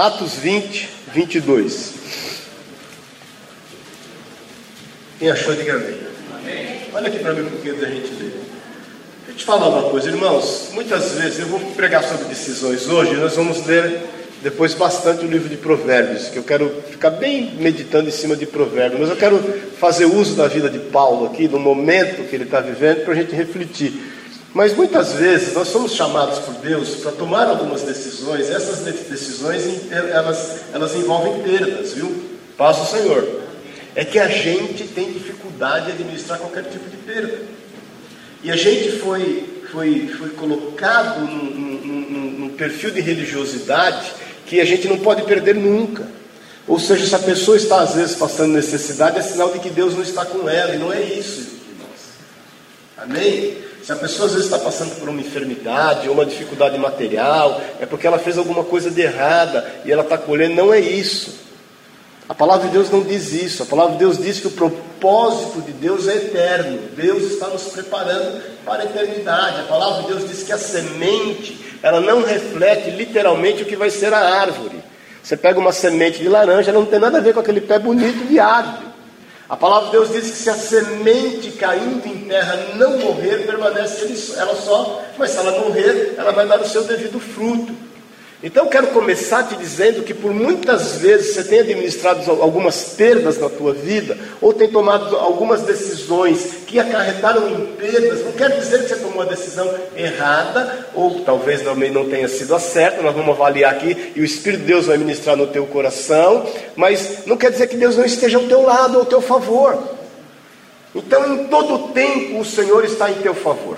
Atos 20, 22. Quem achou, diga amém. Olha aqui para mim um pouquinho da gente ler. Deixa eu te falar uma coisa, irmãos. Muitas vezes eu vou pregar sobre decisões hoje, nós vamos ler depois bastante o livro de Provérbios, que eu quero ficar bem meditando em cima de Provérbios, mas eu quero fazer uso da vida de Paulo aqui, do momento que ele está vivendo, para a gente refletir. Mas muitas vezes nós somos chamados por Deus para tomar algumas decisões, essas decisões elas, elas envolvem perdas, viu? Paz o Senhor. É que a gente tem dificuldade de administrar qualquer tipo de perda. E a gente foi, foi, foi colocado num, num, num perfil de religiosidade que a gente não pode perder nunca. Ou seja, se a pessoa está às vezes passando necessidade, é sinal de que Deus não está com ela, e não é isso, irmãos. Amém? Se a pessoa às vezes está passando por uma enfermidade ou uma dificuldade material, é porque ela fez alguma coisa de errada e ela está colhendo, não é isso. A palavra de Deus não diz isso. A palavra de Deus diz que o propósito de Deus é eterno. Deus está nos preparando para a eternidade. A palavra de Deus diz que a semente ela não reflete literalmente o que vai ser a árvore. Você pega uma semente de laranja, ela não tem nada a ver com aquele pé bonito de árvore. A palavra de Deus diz que se a semente caindo em terra não morrer, permanece ela só, mas se ela morrer, ela vai dar o seu devido fruto. Então quero começar te dizendo que por muitas vezes você tem administrado algumas perdas na tua vida, ou tem tomado algumas decisões que acarretaram em perdas, não quer dizer que você tomou a decisão errada, ou talvez também não tenha sido a certa, nós vamos avaliar aqui, e o Espírito de Deus vai ministrar no teu coração, mas não quer dizer que Deus não esteja ao teu lado, ao teu favor. Então em todo tempo o Senhor está em teu favor.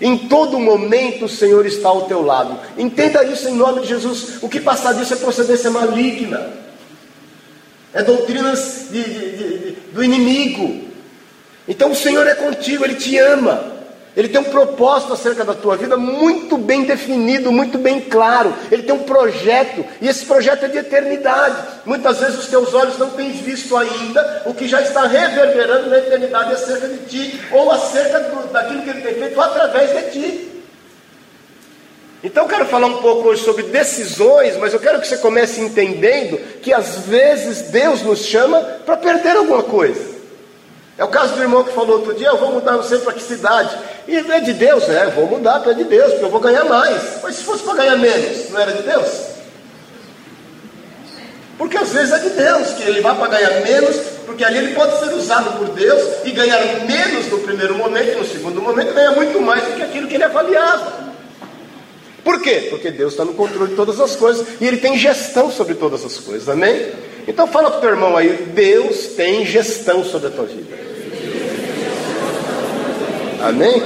Em todo momento o Senhor está ao teu lado. Entenda isso em nome de Jesus. O que passar disso é procedência maligna. É doutrinas de, de, de, do inimigo. Então o Senhor é contigo, Ele te ama. Ele tem um propósito acerca da tua vida muito bem definido, muito bem claro. Ele tem um projeto, e esse projeto é de eternidade. Muitas vezes os teus olhos não têm visto ainda o que já está reverberando na eternidade acerca de ti, ou acerca do, daquilo que ele tem feito através de ti. Então, eu quero falar um pouco hoje sobre decisões, mas eu quero que você comece entendendo que às vezes Deus nos chama para perder alguma coisa. É o caso do irmão que falou outro dia: eu vou mudar não sei para que cidade. E é de Deus, é, vou mudar para de Deus, porque eu vou ganhar mais. Mas se fosse para ganhar menos, não era de Deus? Porque às vezes é de Deus que ele vai para ganhar menos, porque ali ele pode ser usado por Deus e ganhar menos no primeiro momento, e no segundo momento ganhar muito mais do que aquilo que ele avaliava. Por quê? Porque Deus está no controle de todas as coisas e Ele tem gestão sobre todas as coisas, amém? Então fala para o teu irmão aí, Deus tem gestão sobre a tua vida. Amém?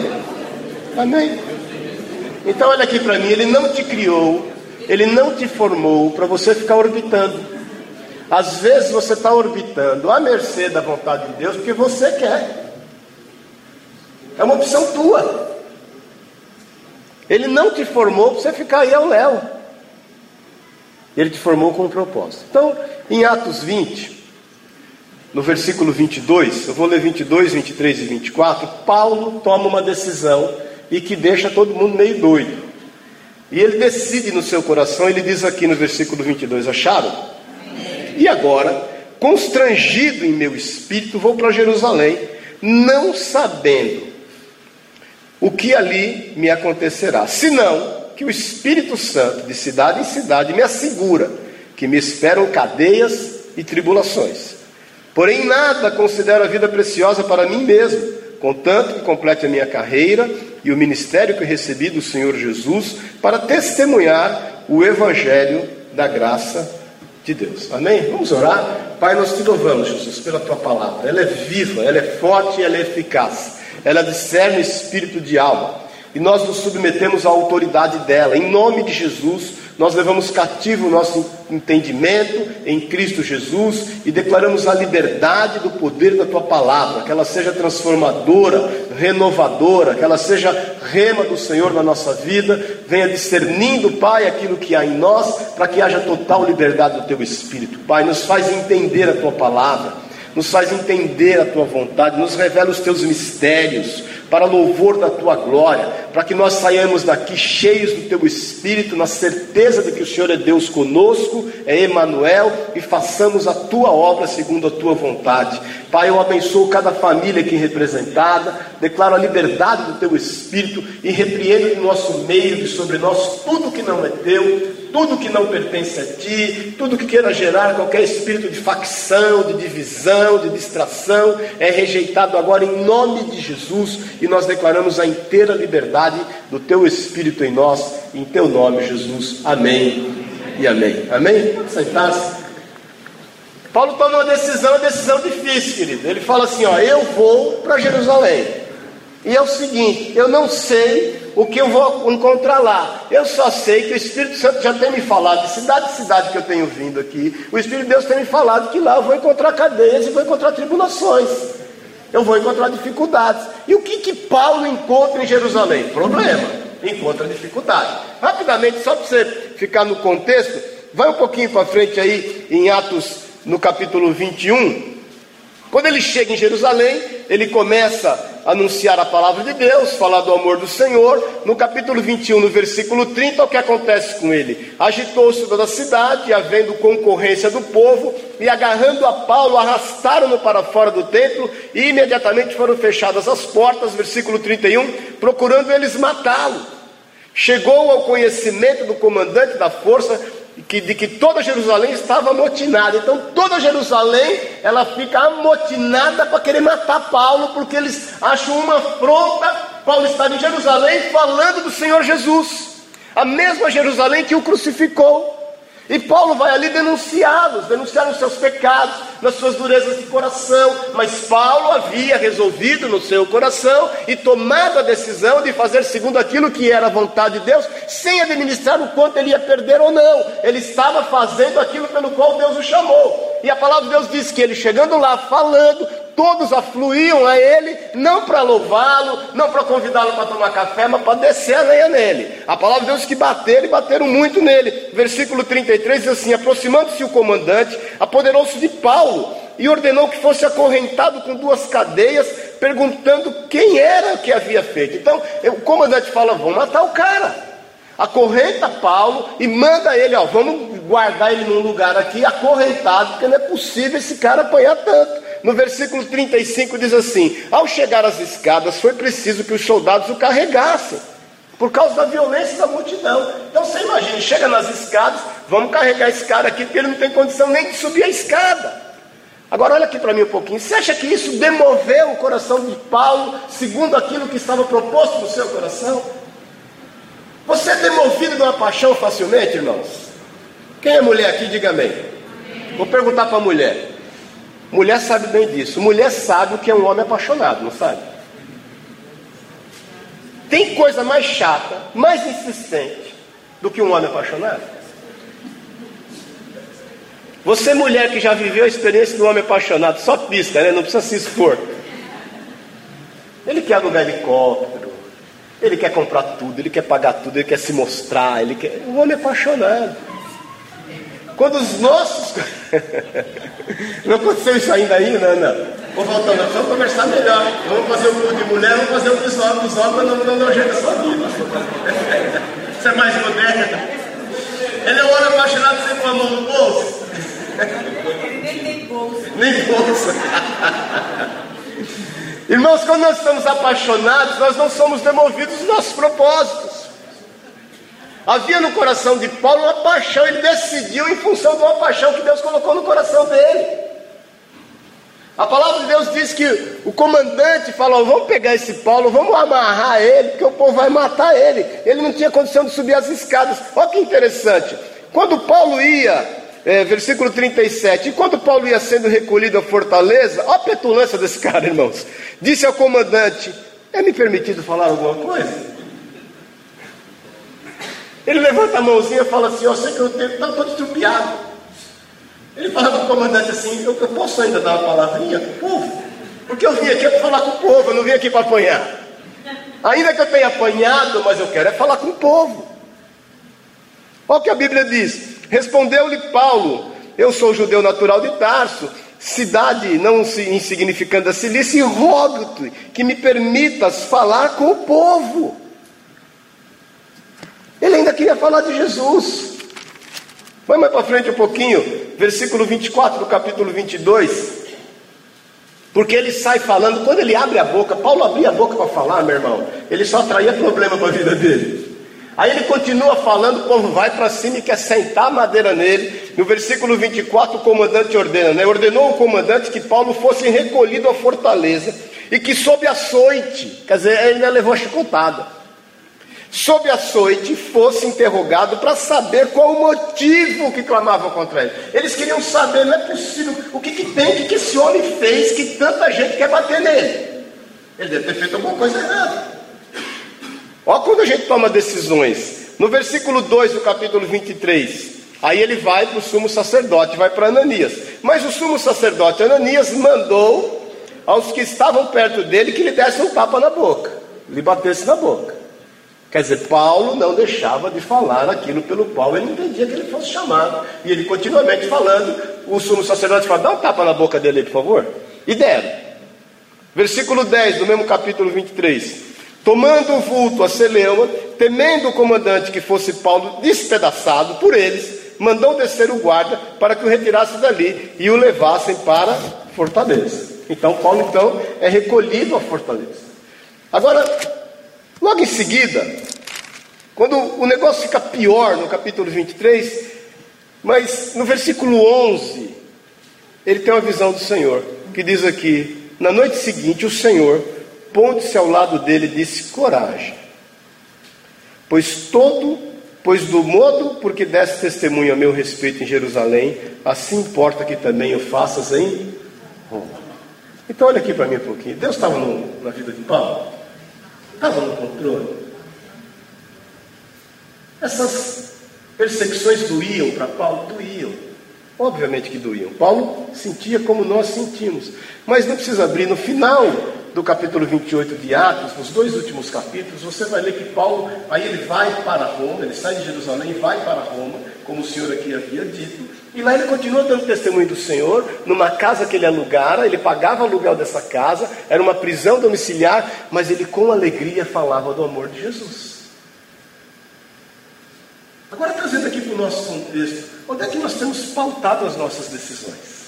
Amém. Então olha aqui para mim, ele não te criou, ele não te formou para você ficar orbitando. Às vezes você está orbitando à mercê da vontade de Deus porque você quer. É uma opção tua. Ele não te formou para você ficar aí ao léu. Ele te formou com um propósito. Então, em Atos 20, no versículo 22, eu vou ler 22, 23 e 24, Paulo toma uma decisão e que deixa todo mundo meio doido. E ele decide no seu coração, ele diz aqui no versículo 22, acharam? E agora, constrangido em meu espírito, vou para Jerusalém, não sabendo o que ali me acontecerá, senão que o Espírito Santo, de cidade em cidade, me assegura que me esperam cadeias e tribulações. Porém, nada considero a vida preciosa para mim mesmo, contanto que complete a minha carreira e o ministério que recebi do Senhor Jesus para testemunhar o Evangelho da graça de Deus. Amém? Vamos orar? Pai, nós te louvamos, Jesus, pela tua palavra. Ela é viva, ela é forte e ela é eficaz. Ela discerne espírito de alma. E nós nos submetemos à autoridade dela. Em nome de Jesus, nós levamos cativo o nosso entendimento em Cristo Jesus e declaramos a liberdade do poder da tua palavra, que ela seja transformadora, renovadora, que ela seja rema do Senhor na nossa vida, venha discernindo, Pai, aquilo que há em nós, para que haja total liberdade do teu espírito. Pai, nos faz entender a tua palavra nos faz entender a tua vontade, nos revela os teus mistérios, para louvor da tua glória. Para que nós saiamos daqui cheios do teu espírito, na certeza de que o Senhor é Deus conosco, é Emanuel, e façamos a tua obra segundo a tua vontade. Pai, eu abençoo cada família aqui representada, declaro a liberdade do teu espírito e repreendo no nosso meio e sobre nós tudo que não é teu, tudo que não pertence a ti, tudo que queira gerar qualquer espírito de facção, de divisão, de distração, é rejeitado agora em nome de Jesus e nós declaramos a inteira liberdade do teu espírito em nós, em teu nome, Jesus. Amém e amém. Amém? Sentar-se. Paulo toma uma decisão, uma decisão difícil, querido. Ele fala assim: ó, eu vou para Jerusalém. E é o seguinte, eu não sei o que eu vou encontrar lá. Eu só sei que o Espírito Santo já tem me falado, de cidade em cidade que eu tenho vindo aqui, o Espírito de Deus tem me falado que lá eu vou encontrar cadeias e vou encontrar tribulações. Eu vou encontrar dificuldades. E o que, que Paulo encontra em Jerusalém? Problema. Encontra dificuldade. Rapidamente, só para você ficar no contexto, vai um pouquinho para frente aí em Atos no capítulo 21. Quando ele chega em Jerusalém, ele começa anunciar a palavra de Deus, falar do amor do Senhor. No capítulo 21, no versículo 30, o que acontece com ele? Agitou-se toda a cidade, havendo concorrência do povo, e agarrando a Paulo, arrastaram-no para fora do templo, e imediatamente foram fechadas as portas. Versículo 31, procurando eles matá-lo. Chegou ao conhecimento do comandante da força que, de que toda Jerusalém estava amotinada. Então toda Jerusalém ela fica amotinada para querer matar Paulo, porque eles acham uma afronta. Paulo está em Jerusalém falando do Senhor Jesus, a mesma Jerusalém que o crucificou. E Paulo vai ali denunciá-los, denunciar os seus pecados, nas suas durezas de coração. Mas Paulo havia resolvido no seu coração e tomado a decisão de fazer segundo aquilo que era a vontade de Deus, sem administrar o quanto ele ia perder ou não. Ele estava fazendo aquilo pelo qual Deus o chamou. E a palavra de Deus diz que ele chegando lá, falando, todos afluíam a ele, não para louvá-lo, não para convidá-lo para tomar café, mas para descer a lenha nele. A palavra de Deus que bateram e bateram muito nele. Versículo 33 diz assim: Aproximando-se o comandante, apoderou-se de Paulo e ordenou que fosse acorrentado com duas cadeias, perguntando quem era que havia feito. Então, o comandante fala: Vamos matar o cara acorrenta Paulo e manda ele, ó, vamos guardar ele num lugar aqui acorrentado, porque não é possível esse cara apanhar tanto. No versículo 35 diz assim: Ao chegar às escadas, foi preciso que os soldados o carregassem, por causa da violência da multidão. Então você imagina, chega nas escadas, vamos carregar esse cara aqui, porque ele não tem condição nem de subir a escada. Agora olha aqui para mim um pouquinho. Você acha que isso demoveu o coração de Paulo segundo aquilo que estava proposto no seu coração? Você é demovido de uma paixão facilmente, irmãos? Quem é mulher aqui, diga amém. Vou perguntar para a mulher. Mulher sabe bem disso. Mulher sabe o que é um homem apaixonado, não sabe? Tem coisa mais chata, mais insistente do que um homem apaixonado? Você, mulher que já viveu a experiência do homem apaixonado, só pista, né? Não precisa se expor. Ele quer alugar helicóptero, ele quer comprar tudo, ele quer pagar tudo, ele quer se mostrar, ele quer. O homem é apaixonado. Quando os nossos. não aconteceu isso ainda aí, não, não. Vou voltando, vamos conversar melhor. Vamos fazer o culto de mulher, vamos fazer o dos homens, dos homens, não, não, não ajeita sua vida. Você é mais moderno. Ele é um homem apaixonado sem com a mão no bolso. Ele nem tem bolsa. Nem bolsa. Irmãos, quando nós estamos apaixonados, nós não somos demovidos dos nossos propósitos. Havia no coração de Paulo uma paixão, ele decidiu em função de uma paixão que Deus colocou no coração dele. A palavra de Deus diz que o comandante falou: vamos pegar esse Paulo, vamos amarrar ele, porque o povo vai matar ele. Ele não tinha condição de subir as escadas. Olha que interessante. Quando Paulo ia é, versículo 37. Enquanto Paulo ia sendo recolhido à fortaleza, olha a petulância desse cara, irmãos. Disse ao comandante: É me permitido falar alguma coisa? Ele levanta a mãozinha e fala assim: Eu sei que eu estou todo estrupiado. Ele fala para o comandante assim: eu, eu posso ainda dar uma palavrinha povo? Porque eu vim aqui para falar com o povo, eu não vim aqui para apanhar. Ainda que eu tenha apanhado, mas eu quero é falar com o povo. Olha o que a Bíblia diz: Respondeu-lhe Paulo: Eu sou judeu natural de Tarso, cidade não insignificante da Cilícia, e rogo-te que me permitas falar com o povo. Queria falar de Jesus. Vai mais para frente um pouquinho, versículo 24 do capítulo 22. Porque ele sai falando, quando ele abre a boca, Paulo abria a boca para falar, meu irmão, ele só traía problema para a vida dele. Aí ele continua falando, o povo vai para cima e quer sentar a madeira nele. No versículo 24, o comandante ordena, né? Ordenou o comandante que Paulo fosse recolhido à fortaleza e que sob açoite, quer dizer, ele ainda levou a chicotada sob açoite, fosse interrogado para saber qual o motivo que clamavam contra ele. Eles queriam saber, não é possível, o que, que tem, o que, que esse homem fez que tanta gente quer bater nele. Ele deve ter feito alguma coisa errada. Olha quando a gente toma decisões. No versículo 2 do capítulo 23, aí ele vai para o sumo sacerdote, vai para Ananias. Mas o sumo sacerdote Ananias mandou aos que estavam perto dele que lhe dessem um tapa na boca, lhe batesse na boca. Quer dizer, Paulo não deixava de falar aquilo pelo qual ele entendia que ele fosse chamado. E ele continuamente falando, o sumo sacerdote fala: dá um tapa na boca dele, por favor. E deram. Versículo 10 do mesmo capítulo 23. Tomando o vulto a Celeuma, temendo o comandante que fosse Paulo despedaçado por eles, mandou descer o guarda para que o retirasse dali e o levassem para a fortaleza. Então Paulo então é recolhido à fortaleza. Agora, Logo em seguida, quando o negócio fica pior no capítulo 23, mas no versículo 11, ele tem uma visão do Senhor, que diz aqui: Na noite seguinte, o Senhor, pondo-se ao lado dele, disse: Coragem, pois todo, pois do modo porque deste testemunho a meu respeito em Jerusalém, assim importa que também o faças em Roma. Então, olha aqui para mim um pouquinho. Deus estava na vida de Paulo. Estava no controle. Essas perseguições doíam para Paulo? Doíam. Obviamente que doíam. Paulo sentia como nós sentimos. Mas não precisa abrir. No final do capítulo 28 de Atos, nos dois últimos capítulos, você vai ler que Paulo, aí ele vai para Roma, ele sai de Jerusalém e vai para Roma, como o Senhor aqui havia dito, e lá ele continua dando testemunho do Senhor, numa casa que ele alugara, ele pagava o aluguel dessa casa, era uma prisão domiciliar, mas ele com alegria falava do amor de Jesus. Agora trazendo aqui para o nosso contexto, onde é que nós temos pautado as nossas decisões?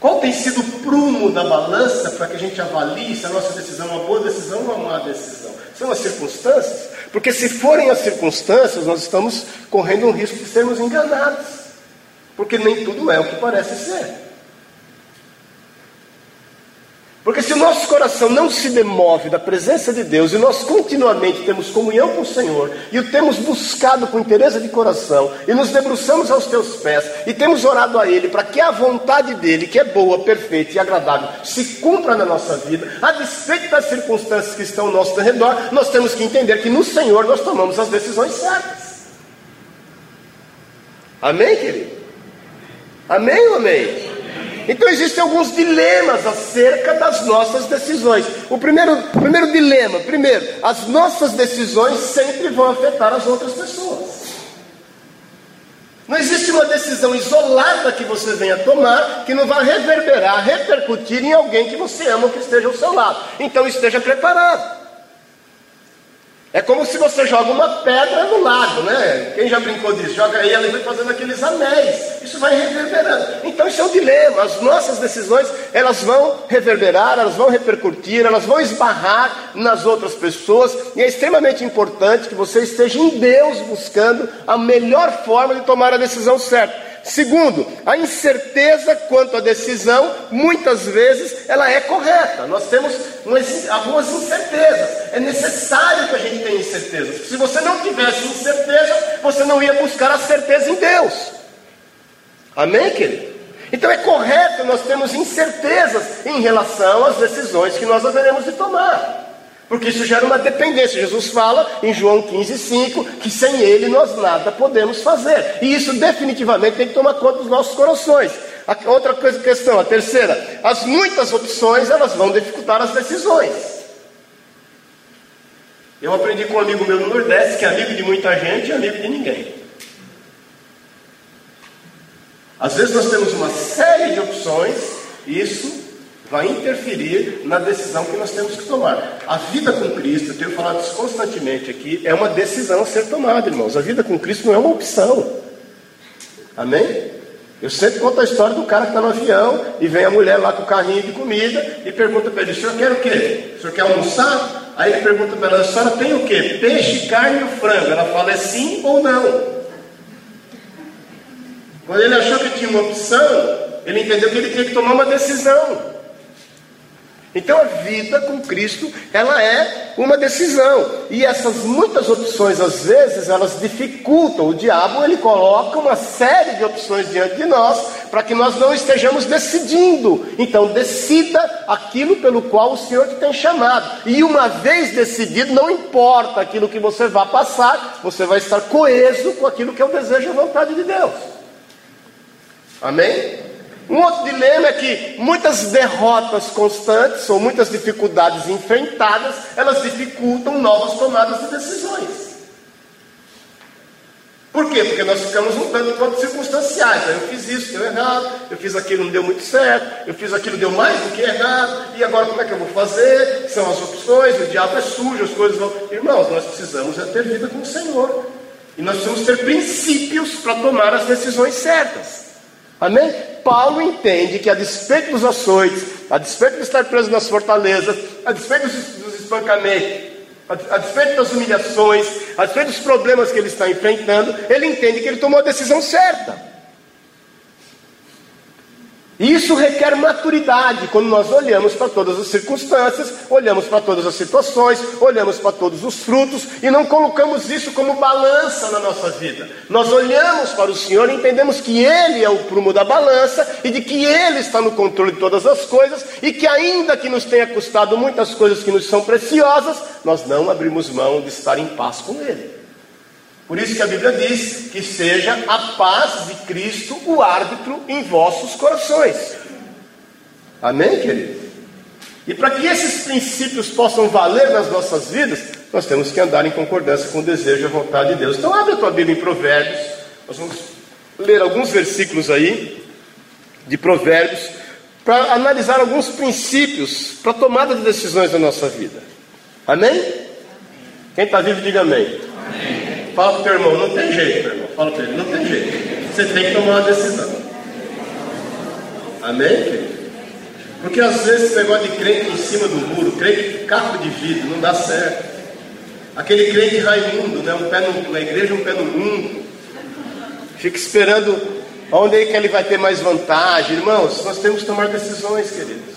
Qual tem sido o prumo da balança para que a gente avalie se a nossa decisão é uma boa decisão ou uma má decisão? São as circunstâncias? Porque se forem as circunstâncias, nós estamos correndo um risco de sermos enganados. Porque nem tudo é o que parece ser. Porque se o nosso coração não se demove da presença de Deus e nós continuamente temos comunhão com o Senhor e o temos buscado com interesse de coração e nos debruçamos aos teus pés e temos orado a Ele para que a vontade dele, que é boa, perfeita e agradável, se cumpra na nossa vida, a despeito das circunstâncias que estão ao nosso redor, nós temos que entender que no Senhor nós tomamos as decisões certas. Amém, querido? Amém ou amém? Então existem alguns dilemas acerca das nossas decisões. O primeiro, primeiro dilema, primeiro, as nossas decisões sempre vão afetar as outras pessoas. Não existe uma decisão isolada que você venha tomar que não vai reverberar, repercutir em alguém que você ama ou que esteja ao seu lado. Então esteja preparado. É como se você joga uma pedra no lago, né? Quem já brincou disso? Joga aí, ela vai fazendo aqueles anéis. Isso vai reverberando. Então isso é um dilema. As nossas decisões, elas vão reverberar, elas vão repercutir, elas vão esbarrar nas outras pessoas. E é extremamente importante que você esteja em Deus buscando a melhor forma de tomar a decisão certa. Segundo, a incerteza quanto à decisão, muitas vezes ela é correta. Nós temos umas, algumas incertezas. É necessário que a gente tenha incertezas. Se você não tivesse incerteza, você não ia buscar a certeza em Deus. Amém, querido? Então é correto nós temos incertezas em relação às decisões que nós haveremos de tomar. Porque isso gera uma dependência. Jesus fala em João 15,5 que sem Ele nós nada podemos fazer. E isso definitivamente tem que tomar conta dos nossos corações. A outra coisa, questão, a terceira, as muitas opções elas vão dificultar as decisões. Eu aprendi com um amigo meu no Nordeste que é amigo de muita gente e amigo de ninguém. Às vezes nós temos uma série de opções, e isso vai interferir na decisão que nós temos que tomar. A vida com Cristo, eu tenho falado isso constantemente aqui, é uma decisão a ser tomada, irmãos. A vida com Cristo não é uma opção. Amém? Eu sempre conto a história do cara que está no avião e vem a mulher lá com o carrinho de comida e pergunta para ele: o senhor quer o quê? O senhor quer almoçar? Aí ele pergunta para ela: a senhora tem o quê? Peixe, carne ou frango? Ela fala: é sim ou não? Quando ele achou que tinha uma opção, ele entendeu que ele tinha que tomar uma decisão. Então a vida com Cristo, ela é uma decisão. E essas muitas opções, às vezes, elas dificultam. O diabo, ele coloca uma série de opções diante de nós, para que nós não estejamos decidindo. Então decida aquilo pelo qual o Senhor te tem chamado. E uma vez decidido, não importa aquilo que você vá passar, você vai estar coeso com aquilo que é o desejo e a vontade de Deus. Amém? Um outro dilema é que muitas derrotas constantes ou muitas dificuldades enfrentadas, elas dificultam novas tomadas de decisões. Por quê? Porque nós ficamos um tanto quanto circunstanciais. Eu fiz isso, deu errado, eu fiz aquilo, não deu muito certo, eu fiz aquilo, deu mais do que errado, e agora como é que eu vou fazer? São as opções, o diabo é sujo, as coisas vão. Irmãos, nós precisamos é ter vida com o Senhor. E nós precisamos ter princípios para tomar as decisões certas. Amém? Paulo entende que a despeito dos açoites, a despeito de estar preso nas fortalezas, a despeito dos espancamentos, a despeito das humilhações, a despeito dos problemas que ele está enfrentando, ele entende que ele tomou a decisão certa. Isso requer maturidade quando nós olhamos para todas as circunstâncias, olhamos para todas as situações, olhamos para todos os frutos e não colocamos isso como balança na nossa vida. Nós olhamos para o Senhor e entendemos que Ele é o prumo da balança e de que Ele está no controle de todas as coisas e que, ainda que nos tenha custado muitas coisas que nos são preciosas, nós não abrimos mão de estar em paz com Ele. Por isso que a Bíblia diz que seja a paz de Cristo o árbitro em vossos corações. Amém, querido? E para que esses princípios possam valer nas nossas vidas, nós temos que andar em concordância com o desejo e a vontade de Deus. Então, abre a tua Bíblia em Provérbios. Nós vamos ler alguns versículos aí de Provérbios para analisar alguns princípios para tomada de decisões da nossa vida. Amém? Quem está vivo, diga amém. amém. Fala para o teu irmão, não tem jeito, meu irmão. Fala para ele, não tem jeito. Você tem que tomar uma decisão. Amém, querido? Porque às vezes esse negócio de crente em cima do muro, crente capo de vidro, não dá certo. Aquele crente Raimundo, né? um pé no, na igreja, um pé no mundo. Fica esperando onde é que ele vai ter mais vantagem. Irmãos, nós temos que tomar decisões, queridos.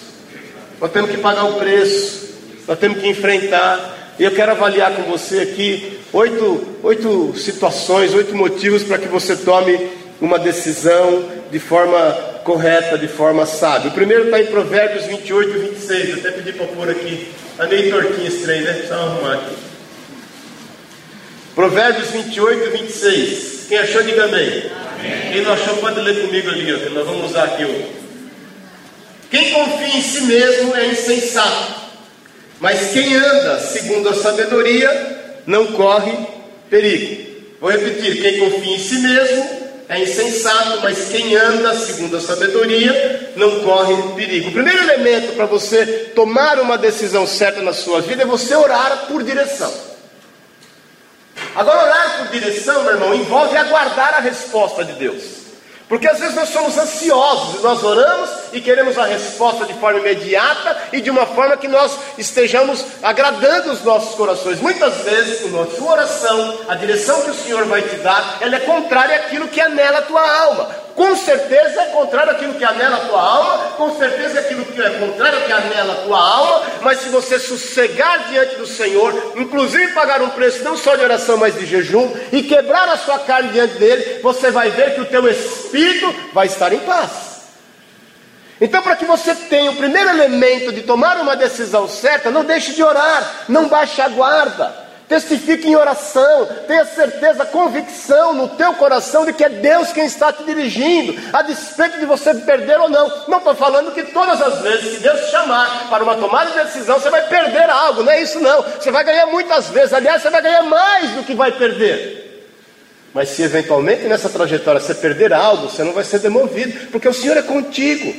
Nós temos que pagar o preço. Nós temos que enfrentar. E eu quero avaliar com você aqui oito, oito situações, oito motivos para que você tome uma decisão de forma correta, de forma sábia. O primeiro está em Provérbios 28 e 26. Eu até pedi para pôr aqui. Está meio tortinho esse trem, né? Só arrumar aqui. Provérbios 28 e 26. Quem achou, diga amém. amém. Quem não achou, pode ler comigo ali, que nós vamos usar aqui. Quem confia em si mesmo é insensato mas quem anda segundo a sabedoria não corre perigo. Vou repetir: quem confia em si mesmo é insensato, mas quem anda segundo a sabedoria não corre perigo. O primeiro elemento para você tomar uma decisão certa na sua vida é você orar por direção. Agora, orar por direção, meu irmão, envolve aguardar a resposta de Deus. Porque às vezes nós somos ansiosos, nós oramos e queremos a resposta de forma imediata e de uma forma que nós estejamos agradando os nossos corações. Muitas vezes, na sua oração, a direção que o Senhor vai te dar, ela é contrária àquilo que anela a tua alma. Com certeza é contrário àquilo que anela a tua alma, com certeza é aquilo que é contrário que anela a tua alma, mas se você sossegar diante do Senhor, inclusive pagar um preço não só de oração, mas de jejum, e quebrar a sua carne diante dele, você vai ver que o teu espírito vai estar em paz. Então, para que você tenha o primeiro elemento de tomar uma decisão certa, não deixe de orar, não baixe a guarda. Testifique em oração, tenha certeza, convicção no teu coração de que é Deus quem está te dirigindo, a despeito de você perder ou não. Não estou falando que todas as vezes que Deus te chamar para uma tomada de decisão, você vai perder algo, não é isso não. Você vai ganhar muitas vezes, aliás, você vai ganhar mais do que vai perder. Mas se eventualmente nessa trajetória você perder algo, você não vai ser demovido, porque o Senhor é contigo.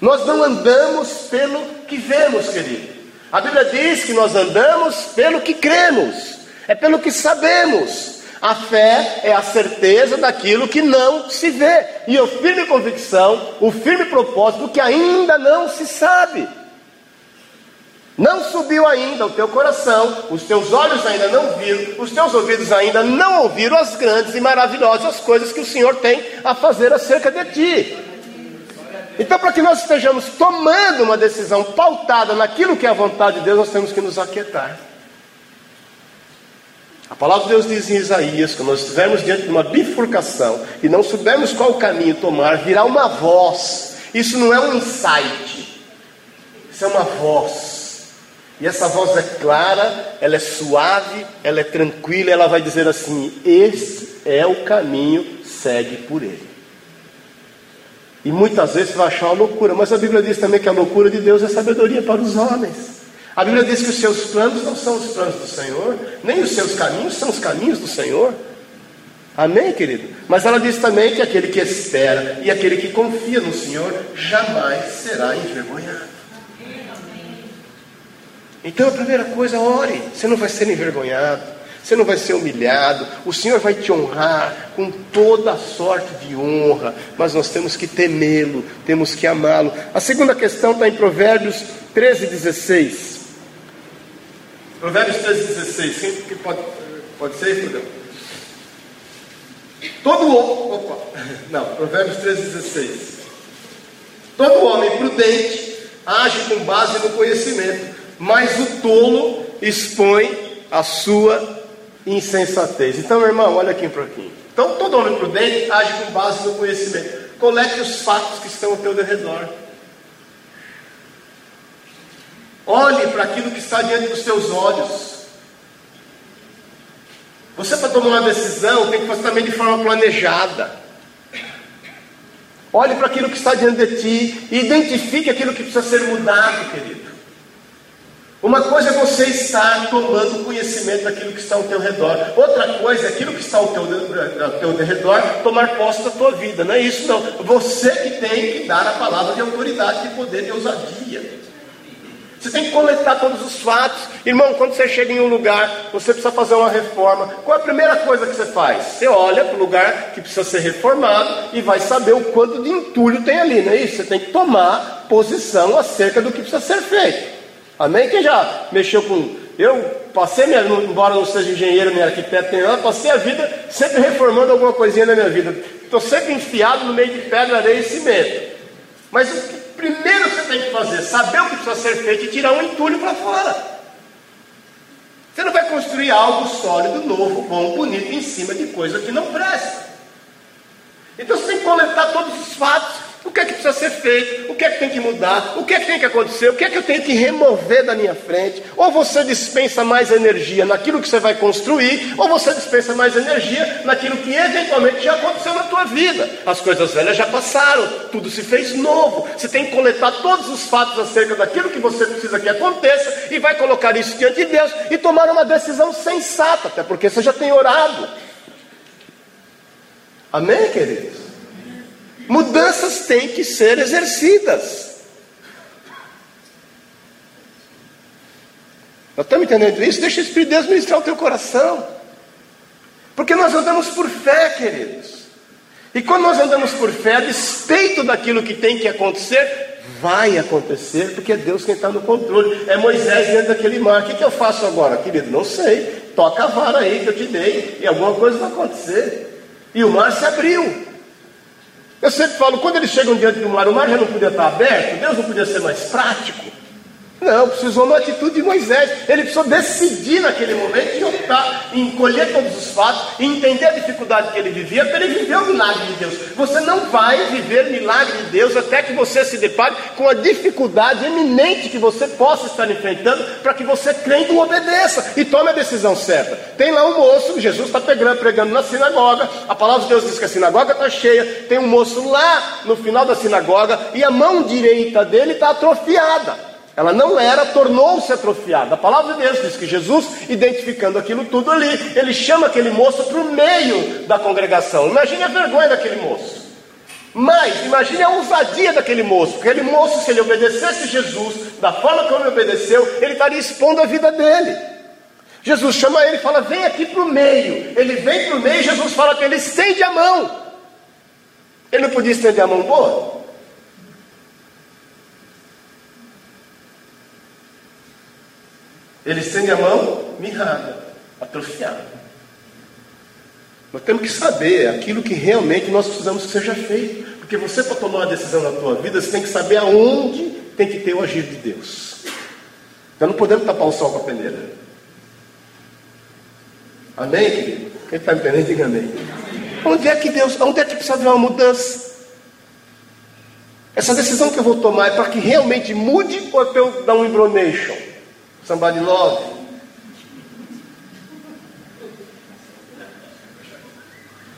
Nós não andamos pelo que vemos, querido. A Bíblia diz que nós andamos pelo que cremos, é pelo que sabemos. A fé é a certeza daquilo que não se vê, e a firme convicção, o firme propósito que ainda não se sabe. Não subiu ainda o teu coração, os teus olhos ainda não viram, os teus ouvidos ainda não ouviram as grandes e maravilhosas coisas que o Senhor tem a fazer acerca de ti. Então, para que nós estejamos tomando uma decisão pautada naquilo que é a vontade de Deus, nós temos que nos aquietar. A palavra de Deus diz em Isaías: que nós estivermos diante de uma bifurcação e não soubermos qual caminho tomar, virá uma voz. Isso não é um insight, isso é uma voz e essa voz é clara, ela é suave, ela é tranquila, ela vai dizer assim: esse é o caminho, segue por ele. E muitas vezes você vai achar uma loucura, mas a Bíblia diz também que a loucura de Deus é sabedoria para os homens. A Bíblia diz que os seus planos não são os planos do Senhor, nem os seus caminhos são os caminhos do Senhor. Amém, querido? Mas ela diz também que aquele que espera e aquele que confia no Senhor jamais será envergonhado. Então a primeira coisa, ore. Você não vai ser envergonhado, você não vai ser humilhado, o Senhor vai te honrar com toda a sorte de honra, mas nós temos que temê-lo, temos que amá-lo. A segunda questão está em Provérbios 13, 16. Provérbios 13, 16. Sempre que pode, pode ser? Todo homem. Opa! Não, Provérbios 13, 16. Todo homem prudente age com base no conhecimento mas o tolo expõe a sua insensatez. Então, irmão, olha aqui um pouquinho. Então, todo homem prudente age com base no conhecimento. Colete os fatos que estão ao teu redor. Olhe para aquilo que está diante dos teus olhos. Você, para tomar uma decisão, tem que fazer também de forma planejada. Olhe para aquilo que está diante de ti e identifique aquilo que precisa ser mudado, querido. Uma coisa é você estar tomando conhecimento daquilo que está ao teu redor. Outra coisa é aquilo que está ao teu, ao teu redor tomar posse da tua vida. Não é isso não. Você que tem que dar a palavra de autoridade, de poder, de ousadia. Você tem que coletar todos os fatos. Irmão, quando você chega em um lugar, você precisa fazer uma reforma. Qual é a primeira coisa que você faz? Você olha para o lugar que precisa ser reformado e vai saber o quanto de entulho tem ali, não é isso? Você tem que tomar posição acerca do que precisa ser feito. Amém? Quem já mexeu com. Eu passei, minha, embora não seja engenheiro nem arquiteto, nem nada, passei a vida sempre reformando alguma coisinha na minha vida. Estou sempre enfiado no meio de pedra, areia e cimento. Mas o que primeiro você tem que fazer, saber o que precisa ser feito e tirar um entulho para fora. Você não vai construir algo sólido, novo, bom, bonito em cima de coisa que não presta. Então você tem que coletar todos os fatos o que é que precisa ser feito? O que é que tem que mudar? O que é que tem que acontecer? O que é que eu tenho que remover da minha frente? Ou você dispensa mais energia naquilo que você vai construir, ou você dispensa mais energia naquilo que eventualmente já aconteceu na tua vida. As coisas velhas já passaram, tudo se fez novo. Você tem que coletar todos os fatos acerca daquilo que você precisa que aconteça e vai colocar isso diante de Deus e tomar uma decisão sensata, até porque você já tem orado. Amém, queridos? Mudanças têm que ser exercidas. Nós estamos entendendo isso? Deixa o Espírito de Deus ministrar o teu coração. Porque nós andamos por fé, queridos. E quando nós andamos por fé, a despeito daquilo que tem que acontecer, vai acontecer, porque é Deus quem está no controle. É Moisés dentro daquele mar. O que, que eu faço agora, querido? Não sei. Toca a vara aí que eu te dei, e alguma coisa vai acontecer. E o mar se abriu. Eu sempre falo, quando eles chegam diante do mar, o mar já não podia estar aberto, Deus não podia ser mais prático. Não, precisou uma atitude de Moisés. Ele precisou decidir naquele momento em optar, em colher todos os fatos, em entender a dificuldade que ele vivia, para ele viver o milagre de Deus. Você não vai viver milagre de Deus até que você se depare com a dificuldade eminente que você possa estar enfrentando, para que você crendo obedeça e tome a decisão certa. Tem lá um moço, Jesus está pregando, pregando na sinagoga, a palavra de Deus diz que a sinagoga está cheia, tem um moço lá no final da sinagoga e a mão direita dele está atrofiada. Ela não era, tornou-se atrofiada. A palavra de Deus diz que Jesus, identificando aquilo tudo ali, ele chama aquele moço para o meio da congregação. Imagine a vergonha daquele moço. Mas imagine a ousadia daquele moço. Porque aquele moço, se ele obedecesse Jesus da forma como ele obedeceu, ele estaria expondo a vida dele. Jesus chama ele e fala: Vem aqui para o meio. Ele vem para o meio Jesus fala que ele estende a mão. Ele não podia estender a mão boa? Ele estende a mão mirrada, atrofiada. Nós temos que saber aquilo que realmente nós precisamos que seja feito. Porque você, para tomar uma decisão na tua vida, você tem que saber aonde tem que ter o agir de Deus. Nós não podemos tapar o sol com a peneira. Amém, querido? Quem está entendendo, diga amém. Onde é que Deus, onde é que precisa haver uma mudança? Essa decisão que eu vou tomar é para que realmente mude ou é para eu dar um embronation? Somebody love?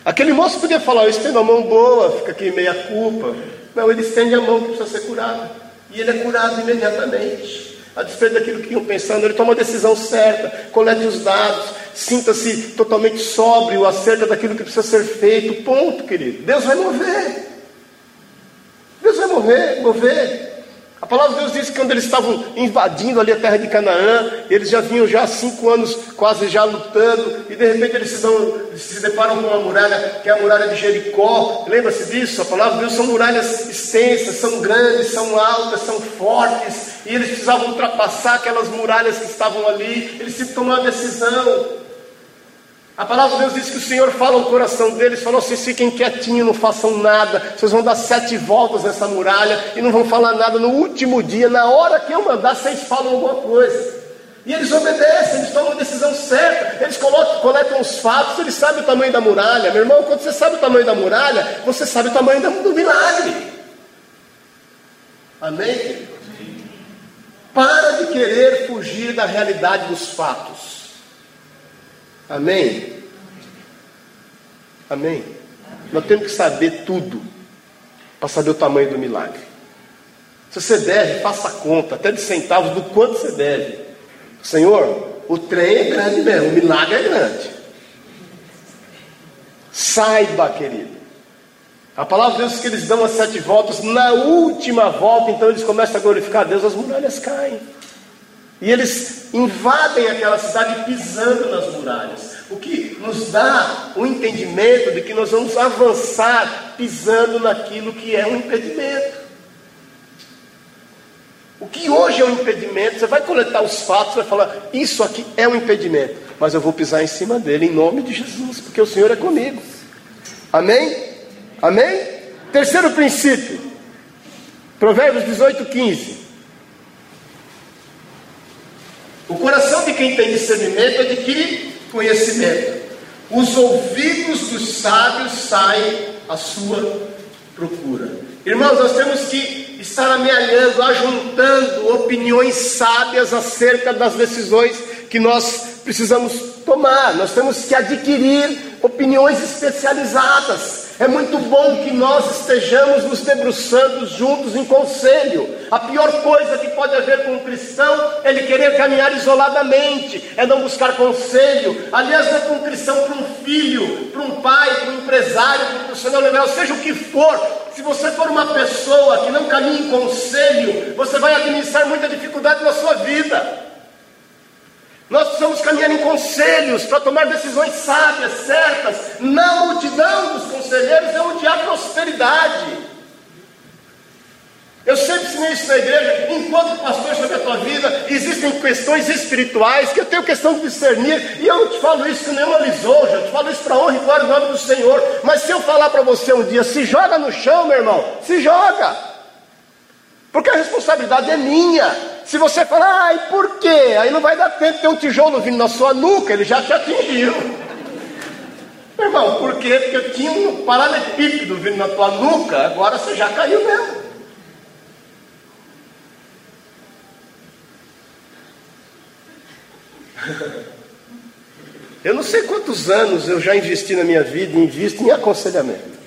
Aquele moço podia falar, eu estendo a mão boa, fica aqui meia culpa. Não, ele estende a mão que precisa ser curado. E ele é curado imediatamente. A despeito daquilo que iam pensando, ele toma a decisão certa, colete os dados, sinta-se totalmente sóbrio acerca daquilo que precisa ser feito. Ponto, querido. Deus vai mover. Deus vai mover, mover. A palavra de Deus diz que quando eles estavam invadindo ali a terra de Canaã, eles já vinham já há cinco anos quase já lutando, e de repente eles se, dão, se deparam com uma muralha, que é a muralha de Jericó. Lembra-se disso? A palavra de Deus são muralhas extensas, são grandes, são altas, são fortes, e eles precisavam ultrapassar aquelas muralhas que estavam ali. Eles se tomaram a decisão. A palavra de Deus diz que o Senhor fala ao coração deles, falou assim: fiquem quietinhos, não façam nada, vocês vão dar sete voltas nessa muralha e não vão falar nada no último dia, na hora que eu mandar, vocês falam alguma coisa. E eles obedecem, eles tomam a decisão certa, eles colocam, coletam os fatos, eles sabem o tamanho da muralha. Meu irmão, quando você sabe o tamanho da muralha, você sabe o tamanho do milagre. Amém? Para de querer fugir da realidade dos fatos. Amém? Amém? Nós temos que saber tudo para saber o tamanho do milagre. Se você deve, faça conta, até de centavos, do quanto você deve. Senhor, o trem é grande mesmo, o milagre é grande. Saiba, querido. A palavra de Deus diz que eles dão as sete voltas, na última volta, então eles começam a glorificar a Deus, as muralhas caem. E eles invadem aquela cidade pisando nas muralhas. O que nos dá o entendimento de que nós vamos avançar pisando naquilo que é um impedimento. O que hoje é um impedimento, você vai coletar os fatos, vai falar, isso aqui é um impedimento, mas eu vou pisar em cima dele em nome de Jesus, porque o Senhor é comigo. Amém? Amém? Terceiro princípio, Provérbios 18, 15. O coração de quem tem discernimento adquire conhecimento. Os ouvidos dos sábios saem à sua procura. Irmãos, nós temos que estar amealhando, ajuntando opiniões sábias acerca das decisões que nós precisamos tomar. Nós temos que adquirir opiniões especializadas. É muito bom que nós estejamos nos debruçando juntos em conselho. A pior coisa que pode haver com um cristão é ele querer caminhar isoladamente, é não buscar conselho. Aliás, não é para um cristão, para um filho, para um pai, para um empresário, para um profissional liberal, seja o que for. Se você for uma pessoa que não caminha em conselho, você vai administrar muita dificuldade na sua vida. Nós precisamos caminhar em conselhos para tomar decisões sábias, certas. Na multidão dos conselheiros é onde há prosperidade. Eu sempre ensinei isso na igreja, enquanto pastor sobre a tua vida, existem questões espirituais que eu tenho questão de discernir, e eu não te falo isso com nenhuma lisonja, eu te falo isso para honra e glória do nome do Senhor. Mas se eu falar para você um dia, se joga no chão, meu irmão, se joga, porque a responsabilidade é minha. Se você falar, ai, por quê? Aí não vai dar tempo de ter um tijolo vindo na sua nuca, ele já te atingiu. Meu irmão, por quê? Porque tinha um paralelepípedo vindo na tua nuca, agora você já caiu mesmo. Eu não sei quantos anos eu já investi na minha vida invisto em aconselhamento.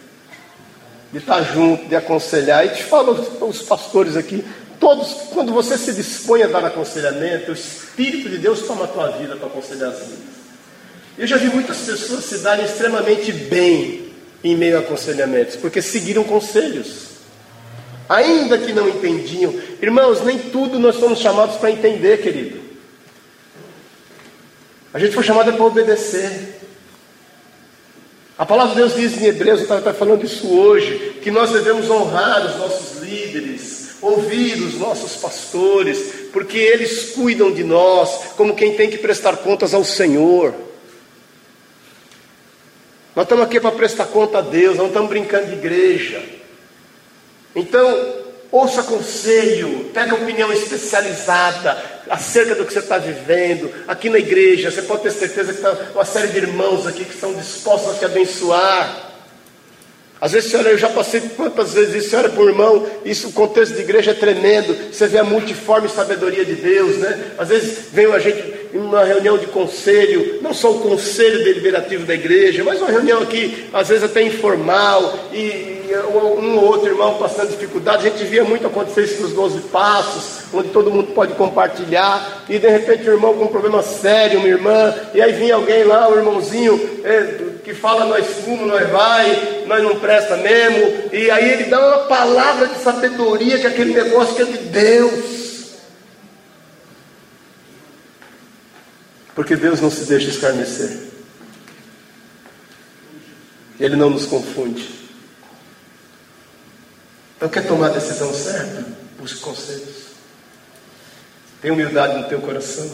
De estar junto, de aconselhar. E te falo, os pastores aqui, Todos, quando você se dispõe a dar aconselhamento, o Espírito de Deus toma a tua vida para aconselhar as vidas. Eu já vi muitas pessoas se darem extremamente bem em meio a aconselhamentos, porque seguiram conselhos. Ainda que não entendiam. Irmãos, nem tudo nós somos chamados para entender, querido. A gente foi chamado para obedecer. A palavra de Deus diz em Hebreus, eu estava falando isso hoje, que nós devemos honrar os nossos líderes, ouvir os nossos pastores, porque eles cuidam de nós como quem tem que prestar contas ao Senhor. Nós estamos aqui para prestar conta a Deus, não estamos brincando de igreja. Então, ouça conselho, pega opinião especializada acerca do que você está vivendo. Aqui na igreja, você pode ter certeza que está uma série de irmãos aqui que estão dispostos a te abençoar. Às vezes, senhora, eu já passei quantas vezes isso, senhora, por irmão, isso, o contexto de igreja é tremendo. Você vê a multiforme sabedoria de Deus, né? Às vezes vem a gente uma reunião de conselho, não só o conselho deliberativo da igreja, mas uma reunião aqui, às vezes até informal, e um ou outro irmão passando dificuldade. A gente via muito acontecer isso nos 12 passos, onde todo mundo pode compartilhar, e de repente o irmão com um problema sério, uma irmã, e aí vinha alguém lá, um irmãozinho, é, que fala nós fumo, nós vai, nós não presta mesmo, e aí ele dá uma palavra de sabedoria que aquele negócio que é de Deus. Porque Deus não se deixa escarnecer. Ele não nos confunde. Então quer tomar a decisão certa? Busque conselhos. Tenha humildade no teu coração.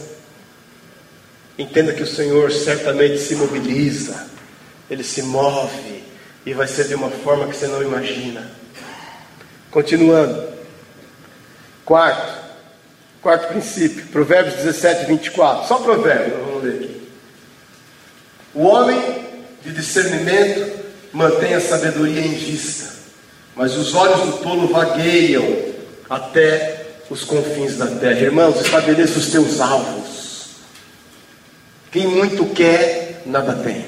Entenda que o Senhor certamente se mobiliza ele se move e vai ser de uma forma que você não imagina. Continuando. Quarto, quarto princípio, Provérbios 17, 24. Só provérbio, vamos ler aqui. O homem de discernimento mantém a sabedoria em vista, mas os olhos do tolo vagueiam até os confins da terra. Irmãos, estabeleça os teus alvos. Quem muito quer, nada tem.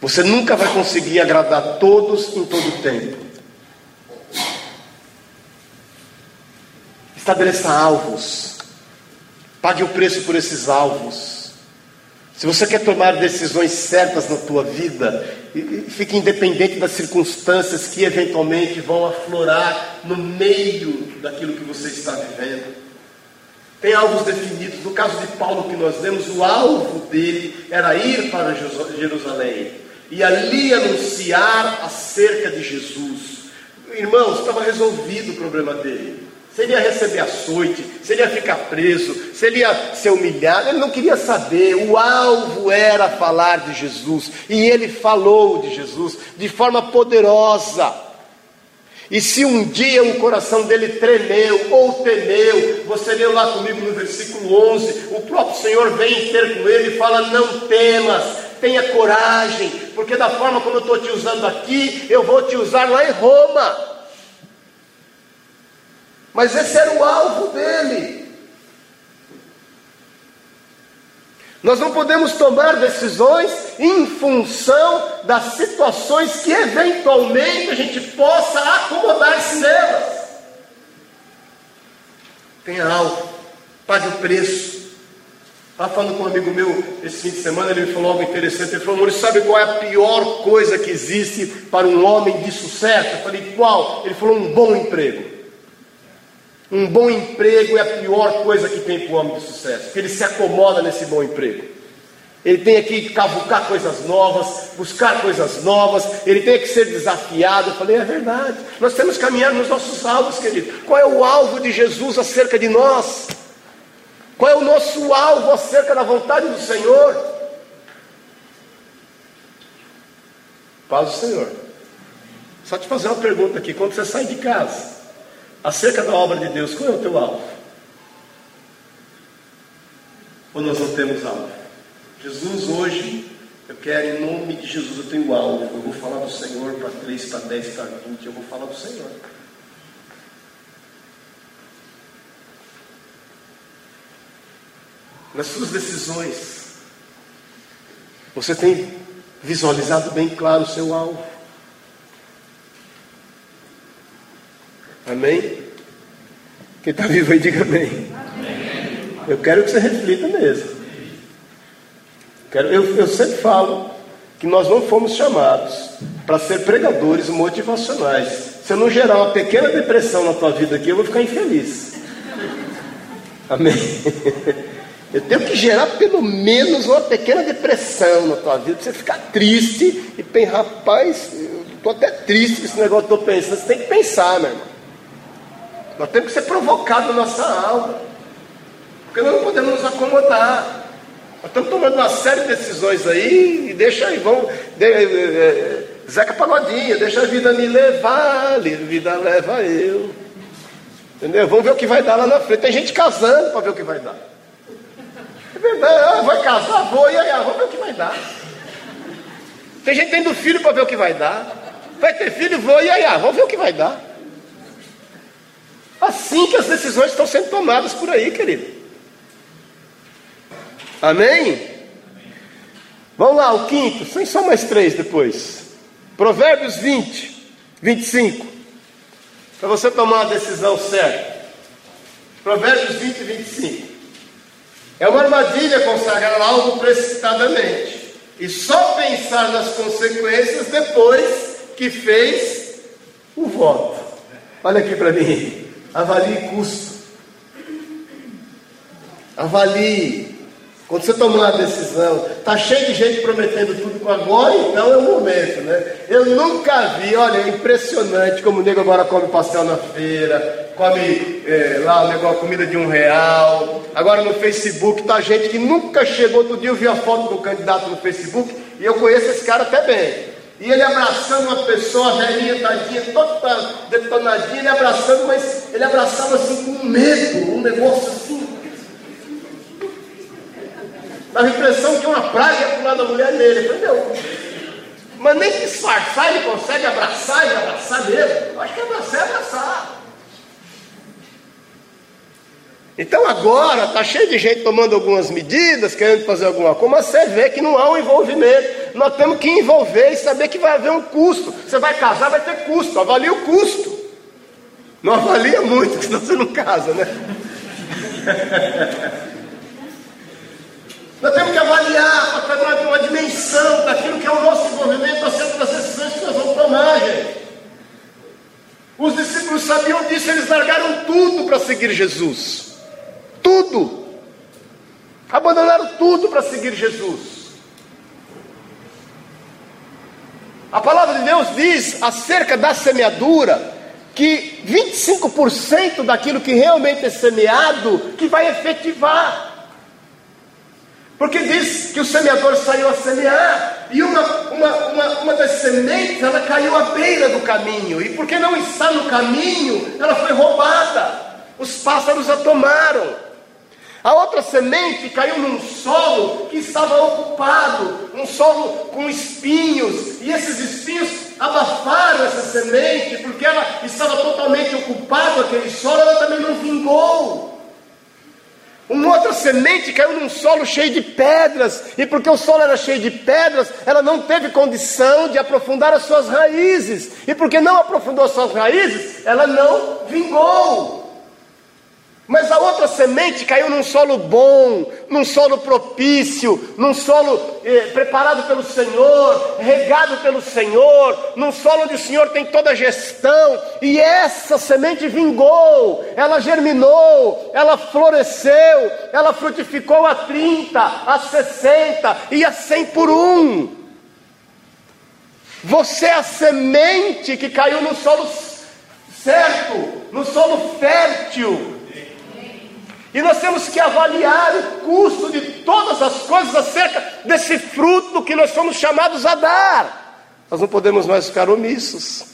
Você nunca vai conseguir agradar todos em todo o tempo. Estabeleça alvos. Pague o preço por esses alvos. Se você quer tomar decisões certas na tua vida, fique independente das circunstâncias que eventualmente vão aflorar no meio daquilo que você está vivendo. Tem alvos definidos. No caso de Paulo que nós lemos, o alvo dele era ir para Jerusalém e ali anunciar acerca de Jesus. Irmãos, estava resolvido o problema dele. Se ele ia receber açoite, se ele ia ficar preso, se ele ia ser humilhado, ele não queria saber. O alvo era falar de Jesus. E ele falou de Jesus de forma poderosa. E se um dia o coração dele tremeu ou temeu, você leu lá comigo no versículo 11: o próprio Senhor vem ter com ele e fala: Não temas, tenha coragem, porque da forma como eu estou te usando aqui, eu vou te usar lá em Roma. Mas esse era o alvo dele. Nós não podemos tomar decisões em função das situações que eventualmente a gente possa acomodar-se nelas. Tenha algo, pague o preço. Estava falando com um amigo meu esse fim de semana, ele me falou algo interessante. Ele falou, amor, sabe qual é a pior coisa que existe para um homem de sucesso? Eu falei, qual? Ele falou, um bom emprego. Um bom emprego é a pior coisa que tem para o homem de sucesso, porque ele se acomoda nesse bom emprego. Ele tem que cavucar coisas novas, buscar coisas novas, ele tem que ser desafiado. Eu falei, é verdade. Nós temos que caminhar nos nossos alvos, querido. Qual é o alvo de Jesus acerca de nós? Qual é o nosso alvo acerca da vontade do Senhor? Paz do Senhor. Só te fazer uma pergunta aqui: quando você sai de casa, acerca da obra de Deus, qual é o teu alvo? Ou nós não temos alvo? Jesus hoje, eu quero, em nome de Jesus, eu tenho alvo. Eu vou falar do Senhor para 3, para 10, para 20, eu vou falar do Senhor. nas suas decisões, você tem visualizado bem claro o seu alvo. Amém? Quem está vivo aí, diga amém. amém. Eu quero que você reflita mesmo. Quero, eu, eu sempre falo que nós não fomos chamados para ser pregadores motivacionais. Se eu não gerar uma pequena depressão na tua vida aqui, eu vou ficar infeliz. Amém? Eu tenho que gerar pelo menos uma pequena depressão na tua vida, para você ficar triste e pensar, rapaz, estou até triste com esse negócio que estou pensando. Você tem que pensar, meu irmão. Nós temos que ser provocados na nossa alma, porque nós não podemos nos acomodar. Nós estamos tomando uma série de decisões aí, e deixa aí, vamos. De, de, de, Zeca Pagodinha, deixa a vida me levar, a vida leva eu. Entendeu? Vamos ver o que vai dar lá na frente. Tem gente casando para ver o que vai dar. É verdade, ah, vai casar, vou, e aí, ah, vamos ver o que vai dar. Tem gente tendo filho para ver o que vai dar. Vai ter filho, vou, e aí, ah, vamos ver o que vai dar. Assim que as decisões estão sendo tomadas por aí, querido. Amém? Vamos lá, o quinto, tem só mais três depois. Provérbios 20, 25. Para você tomar a decisão certa. Provérbios 20 e 25. É uma armadilha consagrar algo precipitadamente. E só pensar nas consequências depois que fez o voto. Olha aqui para mim. Avalie custo. Avalie quando você tomar uma decisão, está cheio de gente prometendo tudo com agora, então é o momento, né? Eu nunca vi, olha, é impressionante como o nego agora come pastel na feira, come é, lá o negócio, comida de um real. Agora no Facebook tá gente que nunca chegou. Outro dia eu vi a foto do candidato no Facebook e eu conheço esse cara até bem. E ele abraçando uma pessoa, velhinha, tadinha, toda detonadinha, ele abraçando, mas ele abraçava assim com medo, um negócio assim Dava a impressão que uma praga ia pular da mulher nele. Entendeu? Mas nem disfarçar ele consegue abraçar e abraçar mesmo. Eu acho que abraçar é abraçar. Então agora está cheio de gente tomando algumas medidas, querendo fazer alguma coisa, mas você vê que não há um envolvimento. Nós temos que envolver e saber que vai haver um custo. Você vai casar, vai ter custo, avalie o custo. Não avalia muito, senão você não casa, né? Nós temos que avaliar para ter uma dimensão daquilo que é o nosso envolvimento acerca das decisões que nós vamos tomar, gente. Os discípulos sabiam disso, eles largaram tudo para seguir Jesus. Tudo. Abandonaram tudo para seguir Jesus. A palavra de Deus diz acerca da semeadura que 25% daquilo que realmente é semeado que vai efetivar. Porque diz que o semeador saiu a semear, e uma, uma, uma, uma das sementes ela caiu à beira do caminho, e porque não está no caminho, ela foi roubada, os pássaros a tomaram. A outra semente caiu num solo que estava ocupado, um solo com espinhos, e esses espinhos abafaram essa semente, porque ela estava totalmente ocupada, aquele solo, ela também não vingou. Uma outra semente caiu num solo cheio de pedras, e porque o solo era cheio de pedras, ela não teve condição de aprofundar as suas raízes, e porque não aprofundou as suas raízes, ela não vingou. Mas a outra semente caiu num solo bom, num solo propício, num solo eh, preparado pelo Senhor, regado pelo Senhor, num solo onde o Senhor tem toda a gestão, e essa semente vingou, ela germinou, ela floresceu, ela frutificou a 30, a 60 e a 100 por um. Você é a semente que caiu no solo certo, no solo fértil e nós temos que avaliar o custo de todas as coisas acerca desse fruto que nós somos chamados a dar. Nós não podemos mais ficar omissos.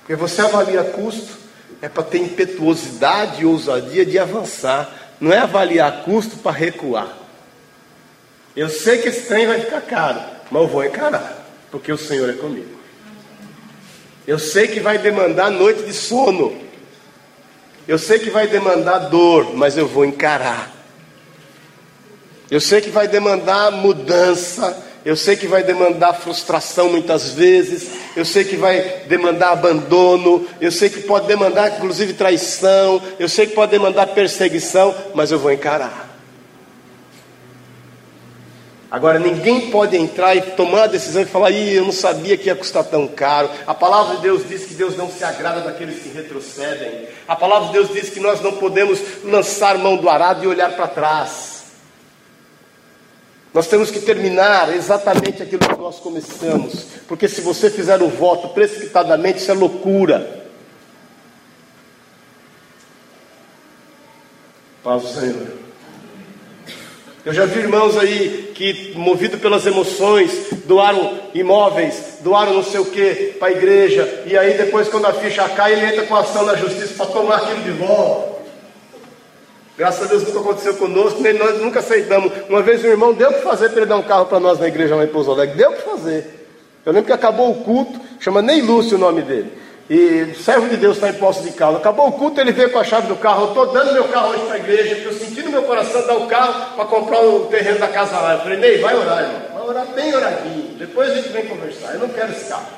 Porque você avalia custo é para ter impetuosidade e ousadia de avançar, não é avaliar custo para recuar. Eu sei que esse trem vai ficar caro, mas eu vou encarar, porque o Senhor é comigo. Eu sei que vai demandar noite de sono. Eu sei que vai demandar dor, mas eu vou encarar. Eu sei que vai demandar mudança. Eu sei que vai demandar frustração muitas vezes. Eu sei que vai demandar abandono. Eu sei que pode demandar, inclusive, traição. Eu sei que pode demandar perseguição, mas eu vou encarar. Agora, ninguém pode entrar e tomar a decisão e falar, Ih, eu não sabia que ia custar tão caro. A palavra de Deus diz que Deus não se agrada daqueles que retrocedem. A palavra de Deus diz que nós não podemos lançar mão do arado e olhar para trás. Nós temos que terminar exatamente aquilo que nós começamos, porque se você fizer o voto precipitadamente, isso é loucura. Paz do Senhor. Eu já vi irmãos aí que, movido pelas emoções, doaram imóveis, doaram não sei o que para a igreja, e aí depois, quando a ficha cai, ele entra com ação na justiça para tomar aquilo de volta. Graças a Deus nunca aconteceu conosco, nem nós nunca aceitamos. Uma vez um irmão deu para fazer para ele dar um carro para nós na igreja lá em Pouso Alegre, deu para fazer. Eu lembro que acabou o culto, chama Ney Lúcio o nome dele. E servo de Deus está em posse de carro. Acabou o culto, ele veio com a chave do carro. Eu estou dando meu carro hoje para a igreja, porque eu senti no meu coração dar o carro para comprar o terreno da casa lá. Eu falei, Ney, vai orar, irmão. Vai orar bem oradinho. Depois a gente vem conversar. Eu não quero esse carro.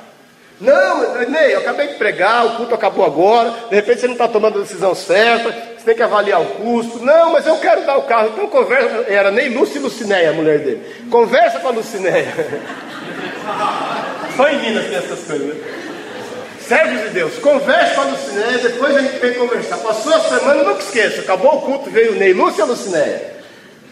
Não, Ney, eu acabei de pregar, o culto acabou agora. De repente você não está tomando a decisão certa. Você tem que avaliar o custo. Não, mas eu quero dar o carro. Então conversa. Era nem Lúcia e Lucinéia, a mulher dele. Conversa com a Lucinéia. Só em Minas tem essas coisas, né? Servos de Deus, converse com a Lucinéia, depois a gente vem conversar. Passou a semana, nunca esqueça, acabou o culto, veio o Ney, Lúcia e a Lucinéia.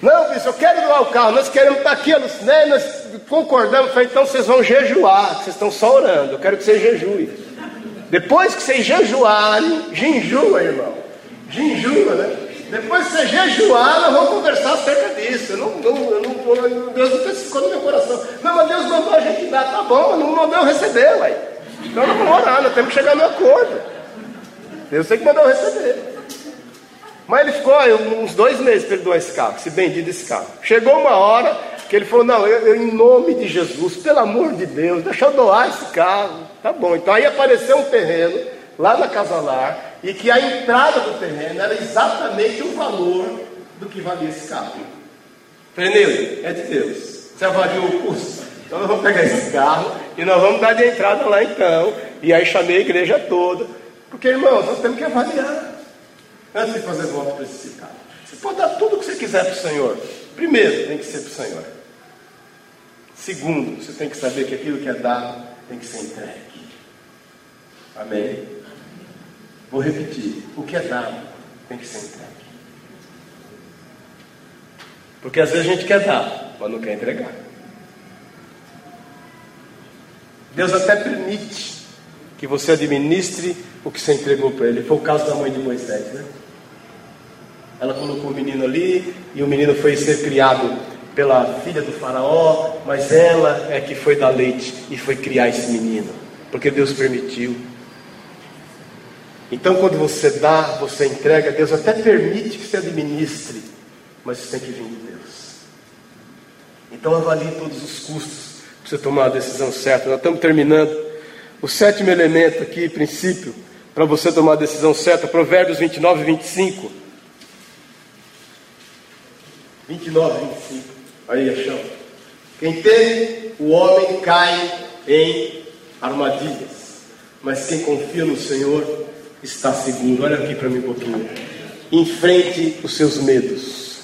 Não, bicho, eu quero doar o carro, nós queremos estar aqui, a Lucinéia, nós concordamos, falei, então vocês vão jejuar, vocês estão só orando, eu quero que vocês jejuem. Depois que vocês jejuarem, jejua, irmão. Jejua, né? Depois que você jejuar, nós vamos conversar acerca disso. Eu não, não, eu não, Deus não ficou no meu coração. Não, mas Deus mandou a gente dar, tá bom, não mandou receber, vai. Então não vamos orar, nós temos que chegar no acordo. Eu sei que mandou receber. Mas ele ficou uns dois meses para ele doar esse carro, esse bendito esse carro. Chegou uma hora que ele falou: Não, eu, eu, em nome de Jesus, pelo amor de Deus, deixa eu doar esse carro. Tá bom. Então aí apareceu um terreno lá na Casa Lar e que a entrada do terreno era exatamente o valor do que valia esse carro. Falei, é de Deus. Você avaliou o custo? Então nós vamos pegar esse carro e nós vamos dar de entrada lá então. E aí chamei a igreja toda. Porque, irmãos, nós temos que avaliar. Antes de fazer voto precipitado. Você pode dar tudo o que você quiser para o Senhor. Primeiro, tem que ser para o Senhor. Segundo, você tem que saber que aquilo que é dado tem que ser entregue. Amém? Vou repetir. O que é dado tem que ser entregue. Porque às vezes a gente quer dar, mas não quer entregar. Deus até permite que você administre o que você entregou para ele. Foi o caso da mãe de Moisés, né? Ela colocou o menino ali e o menino foi ser criado pela filha do faraó, mas ela é que foi dar leite e foi criar esse menino, porque Deus permitiu. Então, quando você dá, você entrega, Deus até permite que você administre, mas isso tem que vir de Deus. Então, avalie todos os custos você tomar a decisão certa. Nós estamos terminando. O sétimo elemento aqui, princípio, para você tomar a decisão certa, Provérbios 29 e 25. 29 e 25. Aí, achão. Quem teme o homem cai em armadilhas, mas quem confia no Senhor está seguro. Olha aqui para mim um pouquinho. Enfrente os seus medos.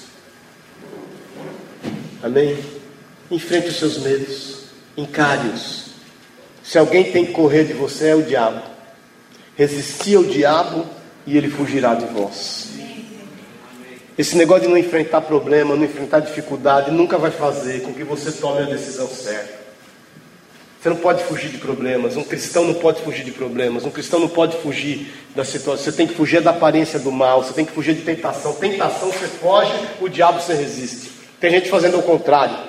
Amém? Enfrente os seus medos. Encare-os. Se alguém tem que correr de você, é o diabo. Resistir ao diabo e ele fugirá de vós. Esse negócio de não enfrentar problema, não enfrentar dificuldade, nunca vai fazer com que você tome a decisão certa. Você não pode fugir de problemas. Um cristão não pode fugir de problemas. Um cristão não pode fugir da situação. Você tem que fugir da aparência do mal. Você tem que fugir de tentação. Tentação você foge, o diabo você resiste. Tem gente fazendo o contrário.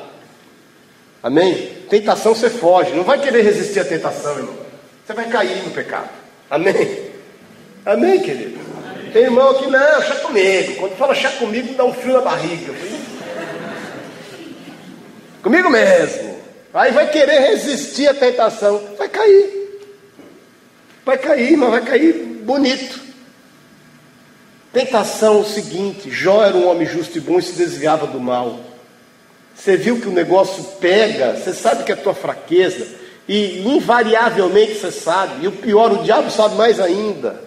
Amém? Tentação você foge, não vai querer resistir à tentação, irmão. Você vai cair no pecado. Amém? Amém, querido? Amém. Tem irmão que não, chá comigo. Quando fala chá comigo, dá um frio na barriga. Comigo mesmo. Aí vai querer resistir à tentação. Vai cair. Vai cair, mas vai cair bonito. Tentação é o seguinte: Jó era um homem justo e bom e se desviava do mal. Você viu que o negócio pega, você sabe que é a tua fraqueza, e invariavelmente você sabe, e o pior, o diabo sabe mais ainda.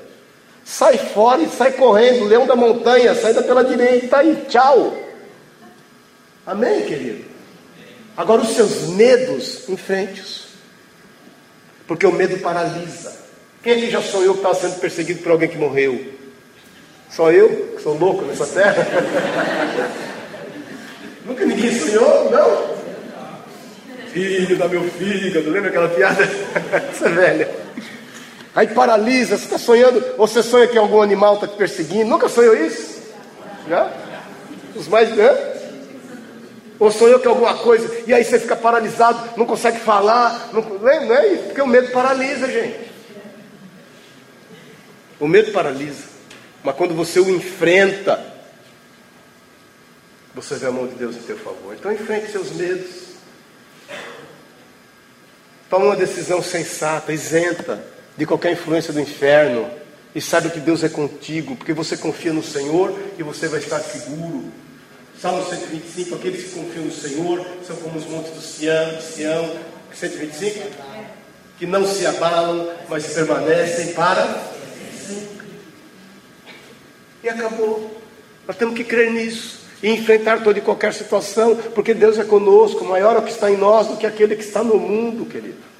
Sai fora e sai correndo, leão da montanha, sai da pela direita e tchau. Amém, querido? Agora, os seus medos, enfrente-os. Porque o medo paralisa. Quem aqui já sonhou que estava sendo perseguido por alguém que morreu? Só eu, que sou louco nessa terra? Nunca ninguém sonhou? Não? Filho da meu fígado, lembra aquela piada? Essa velha. Aí paralisa, você está sonhando, ou você sonha que algum animal está te perseguindo. Nunca sonhou isso? Já? Os mais. Né? Ou sonhou que alguma coisa, e aí você fica paralisado, não consegue falar, não, não é? Porque o medo paralisa, gente. O medo paralisa. Mas quando você o enfrenta, você vê a mão de Deus em seu favor. Então enfrente seus medos. Toma uma decisão sensata, isenta de qualquer influência do inferno. E saiba que Deus é contigo, porque você confia no Senhor e você vai estar seguro. Salmo 125, aqueles que confiam no Senhor são como os montes do Sião, Sião 125, que não se abalam, mas permanecem para. E acabou. Nós temos que crer nisso e enfrentar toda e qualquer situação, porque Deus é conosco, maior é o que está em nós do que aquele que está no mundo, querido.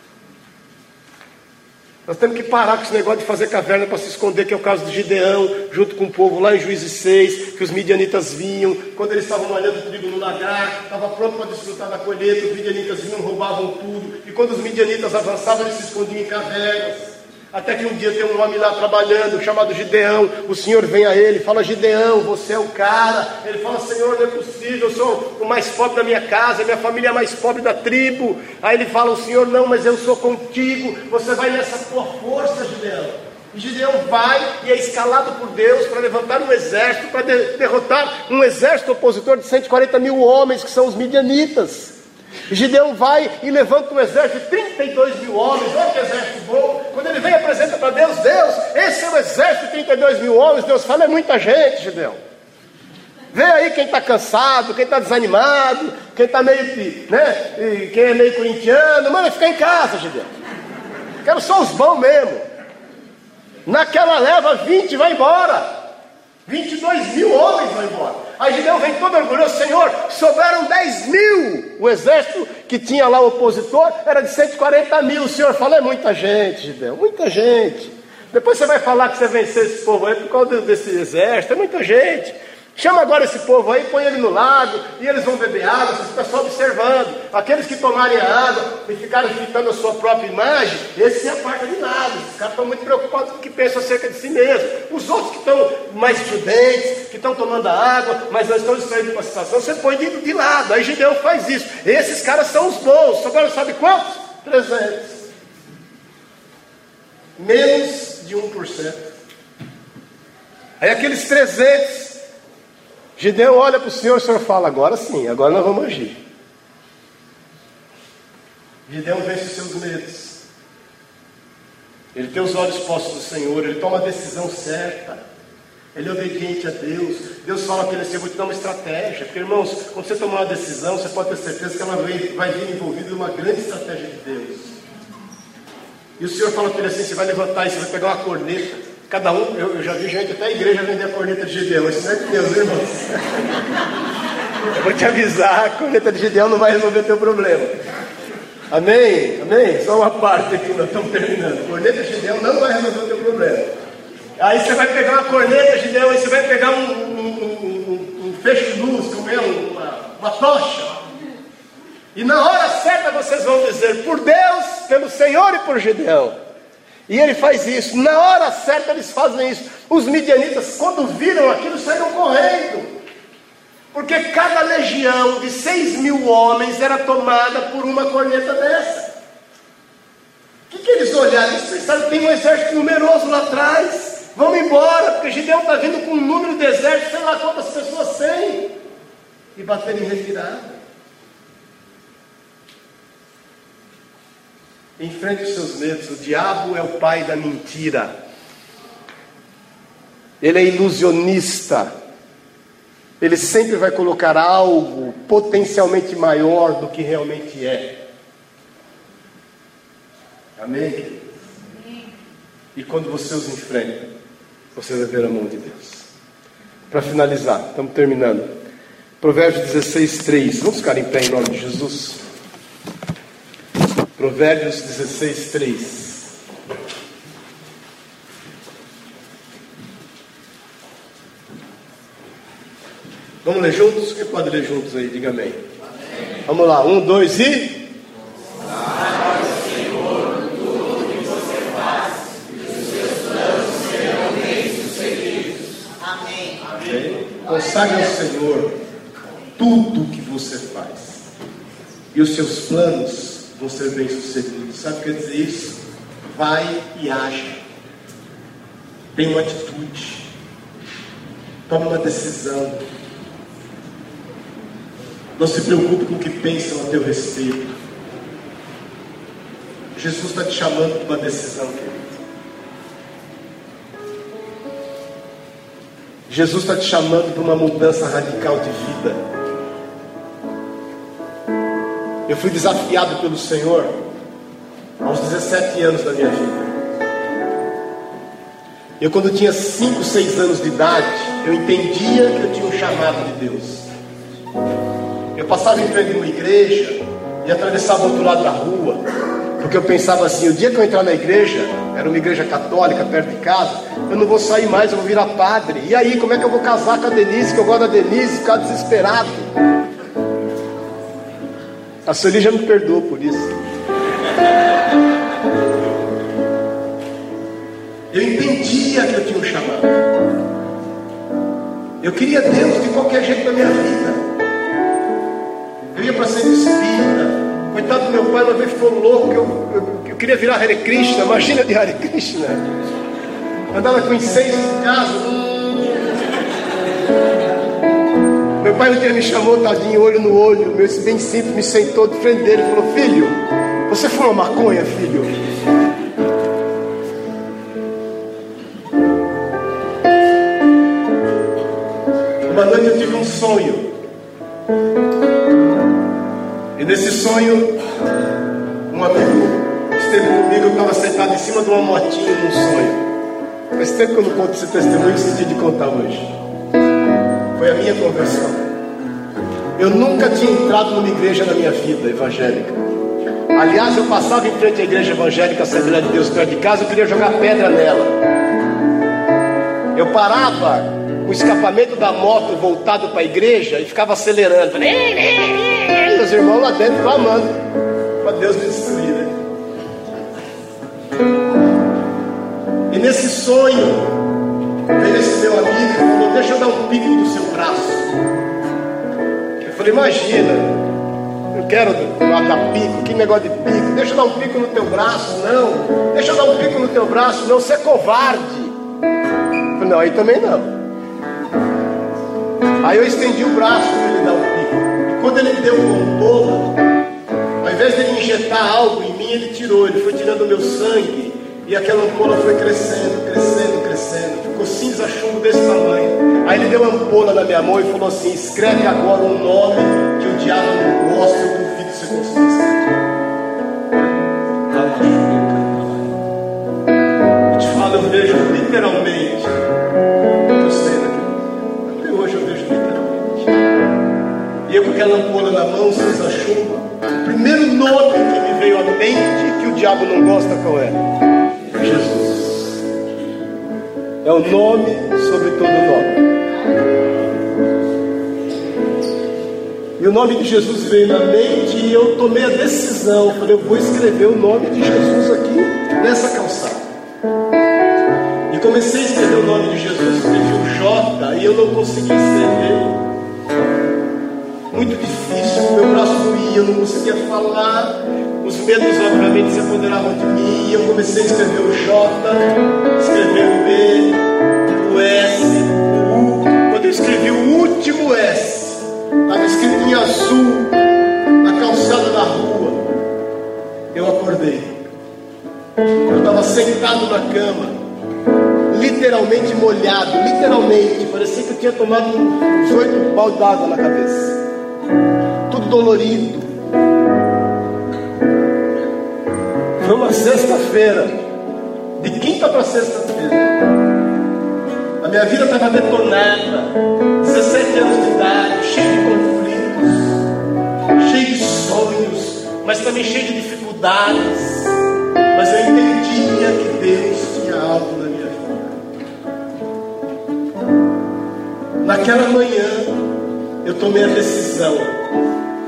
Nós temos que parar com esse negócio de fazer caverna para se esconder, que é o caso de Gideão, junto com o povo lá em Juízes 6, que os midianitas vinham, quando eles estavam malhando trigo no lagar, estava pronto para desfrutar da colheita, os midianitas vinham, roubavam tudo, e quando os midianitas avançavam, eles se escondiam em cavernas. Até que um dia tem um homem lá trabalhando, chamado Gideão. O Senhor vem a ele, fala: Gideão, você é o cara. Ele fala: Senhor, não é possível, eu sou o mais pobre da minha casa, minha família é a mais pobre da tribo. Aí ele fala: O Senhor, não, mas eu sou contigo. Você vai nessa tua força, Gideão. E Gideão vai e é escalado por Deus para levantar um exército, para de derrotar um exército opositor de 140 mil homens, que são os midianitas. Gideão vai e levanta um exército de 32 mil homens, olha que exército bom. Quando ele vem e apresenta para Deus, Deus, esse é o exército de 32 mil homens. Deus fala, é muita gente, Gideão. Vê aí quem está cansado, quem está desanimado, quem está meio, né, quem é meio corintiano, manda ficar em casa, Gideão. Quero só os bons mesmo. Naquela leva, 20 vai embora. 22 mil homens vão embora. Aí Gideão vem todo orgulhoso, Senhor, sobraram 10 mil. O exército que tinha lá o opositor era de 140 mil. O Senhor fala, é muita gente, Gideão, muita gente. Depois você vai falar que você venceu esse povo aí por causa desse exército, é muita gente. Chama agora esse povo aí, põe ele no lago, e eles vão beber água, você fica só observando. Aqueles que tomarem a água e ficarem fitando a sua própria imagem, esse é a parte de nada. Esses caras estão muito preocupados com o que pensam acerca de si mesmo. Os outros que estão mais prudentes, que estão tomando a água, mas não estão distraídos com a situação, você põe de, de lado. Aí Gideão faz isso. Esses caras são os bons. Agora sabe quantos? 300. Menos de 1%. Aí aqueles 300 Gideão olha para o Senhor, o Senhor fala: agora sim, agora nós vamos agir. Gideão vence os seus medos. Ele tem os olhos postos no Senhor, ele toma a decisão certa. Ele é obediente a Deus. Deus fala para ele assim: vou te dar uma estratégia. Porque, irmãos, quando você tomar uma decisão, você pode ter certeza que ela vai vir envolvida em uma grande estratégia de Deus. E o Senhor fala para ele assim: Você vai levantar e você vai pegar uma corneta. Cada um, eu, eu já vi gente até a igreja vender a corneta de Gideão. Isso não é de Deus, irmãos. Eu vou te avisar, a corneta de Gideão não vai resolver teu problema. Amém? Amém? Só uma parte aqui, nós estamos terminando. Corneta de Gideão não vai resolver o teu problema. Aí você vai pegar uma corneta de Gideão, aí você vai pegar um, um, um, um de luz, como é, uma, uma tocha. E na hora certa vocês vão dizer, por Deus, pelo Senhor e por Gideão. E ele faz isso, na hora certa eles fazem isso. Os midianitas, quando viram aquilo, saíram correndo. Porque cada legião de seis mil homens era tomada por uma corneta dessa. O que, que eles olharam? Eles pensaram, tem um exército numeroso lá atrás. Vamos embora, porque Gideão está vindo com um número de exército, sei lá quantas pessoas sem. E bateram em retirada. Enfrente os seus medos. O diabo é o pai da mentira. Ele é ilusionista. Ele sempre vai colocar algo potencialmente maior do que realmente é. Amém? E quando você os enfrenta, você vai ver a mão de Deus. Para finalizar, estamos terminando. Provérbios 16, 3. Vamos ficar em pé em nome de Jesus. Provérbios 16, 3. Vamos ler juntos? Quem pode ler juntos aí? Diga amém. amém. Vamos lá, um, dois e. Consagre ao Senhor tudo o que você faz. E os seus planos vão ser bem-sucedidos. Sabe o que quer dizer isso? Vai e age. Tenha uma atitude. Tome uma decisão. Não se preocupe com o que pensam a teu respeito. Jesus está te chamando para uma decisão, querido. Jesus está te chamando para uma mudança radical de vida. Eu fui desafiado pelo Senhor aos 17 anos da minha vida. Eu, quando tinha 5, 6 anos de idade, eu entendia que eu tinha um chamado de Deus. Eu passava em frente de uma igreja e atravessava o outro lado da rua, porque eu pensava assim: o dia que eu entrar na igreja, era uma igreja católica perto de casa, eu não vou sair mais, eu vou virar padre. E aí, como é que eu vou casar com a Denise, que eu gosto da Denise, ficar desesperado? A Sueli já me perdoou por isso. Eu entendia que eu tinha um chamado. Eu queria Deus de qualquer jeito na minha vida. Eu ia para ser espírita. Coitado do meu pai, uma vez ficou louco. Eu, eu, eu queria virar Hare Krishna. Imagina de Hare Krishna. Andava com incenso em casa. Meu pai um dia me chamou, tadinho, olho no olho, meu bem simples, me sentou de frente dele e falou: Filho, você fuma maconha, filho? Uma noite eu tive um sonho. E nesse sonho, um amigo esteve comigo, eu estava sentado em cima de uma motinha num sonho. Faz tempo que eu não conto esse testemunho, senti de contar hoje. Foi a minha conversão. Eu nunca tinha entrado numa igreja na minha vida evangélica. Aliás, eu passava em frente à igreja evangélica Assembleia de Deus perto de casa, eu queria jogar pedra nela. Eu parava o escapamento da moto voltado para a igreja e ficava acelerando. E os irmãos lá dentro clamando para Deus me destruir. Né? E nesse sonho, veio esse meu amigo e falou: Deixa eu dar um pico no seu braço. Falei: Imagina, eu quero dar pico, que negócio de pico. Deixa eu dar um pico no teu braço, não. Deixa eu dar um pico no teu braço, não. Você é covarde. Falei: Não, aí também não. Aí eu estendi o braço para ele dar um pico. E quando ele deu um bolo, ao invés de injetar algo em mim, ele tirou, ele foi tirando o meu sangue. E aquela ampola foi crescendo, crescendo, crescendo. Ficou cinza chumbo desse tamanho. Aí ele deu uma ampola na minha mão e falou assim: escreve agora um nome que o diabo não gosta, eu duvido que você consiga escrever. Eu te falo, eu vejo literalmente. Eu sei daqui. Até hoje eu vejo literalmente. E eu com aquela ampola na mão, cinza chumbo. O primeiro nome que me veio à mente que o diabo não gosta, qual é? Jesus. É o nome sobre todo nome. E o nome de Jesus veio na mente e eu tomei a decisão. Falei, eu vou escrever o nome de Jesus aqui nessa calçada. E comecei a escrever o nome de Jesus, escrevi o J e eu não consegui escrever. Muito difícil, meu braço doía, eu não conseguia falar. Os medos, obviamente, se apoderavam de mim. E eu comecei a escrever o J, escrever o B, o S, o U. Quando eu escrevi o último S, estava escrito em azul, na calçada da rua. Eu acordei. Eu estava sentado na cama, literalmente molhado, literalmente. Parecia que eu tinha tomado uns oito balde d'água na cabeça. Tudo dolorido Uma sexta-feira, de quinta para sexta-feira. A minha vida estava detonada, 17 anos de idade, cheio de conflitos, cheio de sonhos, mas também cheio de dificuldades. Mas eu entendia que Deus tinha algo na minha vida. Naquela manhã, eu tomei a decisão: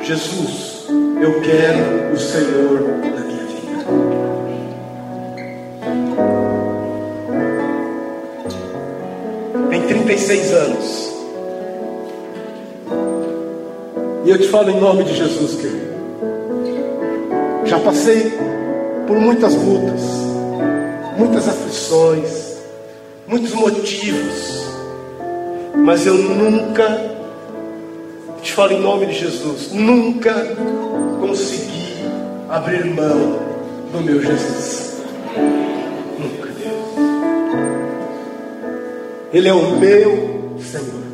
Jesus, eu quero o Senhor na 36 anos. E eu te falo em nome de Jesus, querido. Já passei por muitas lutas, muitas aflições, muitos motivos, mas eu nunca, te falo em nome de Jesus, nunca consegui abrir mão do meu Jesus. Ele é o meu Senhor.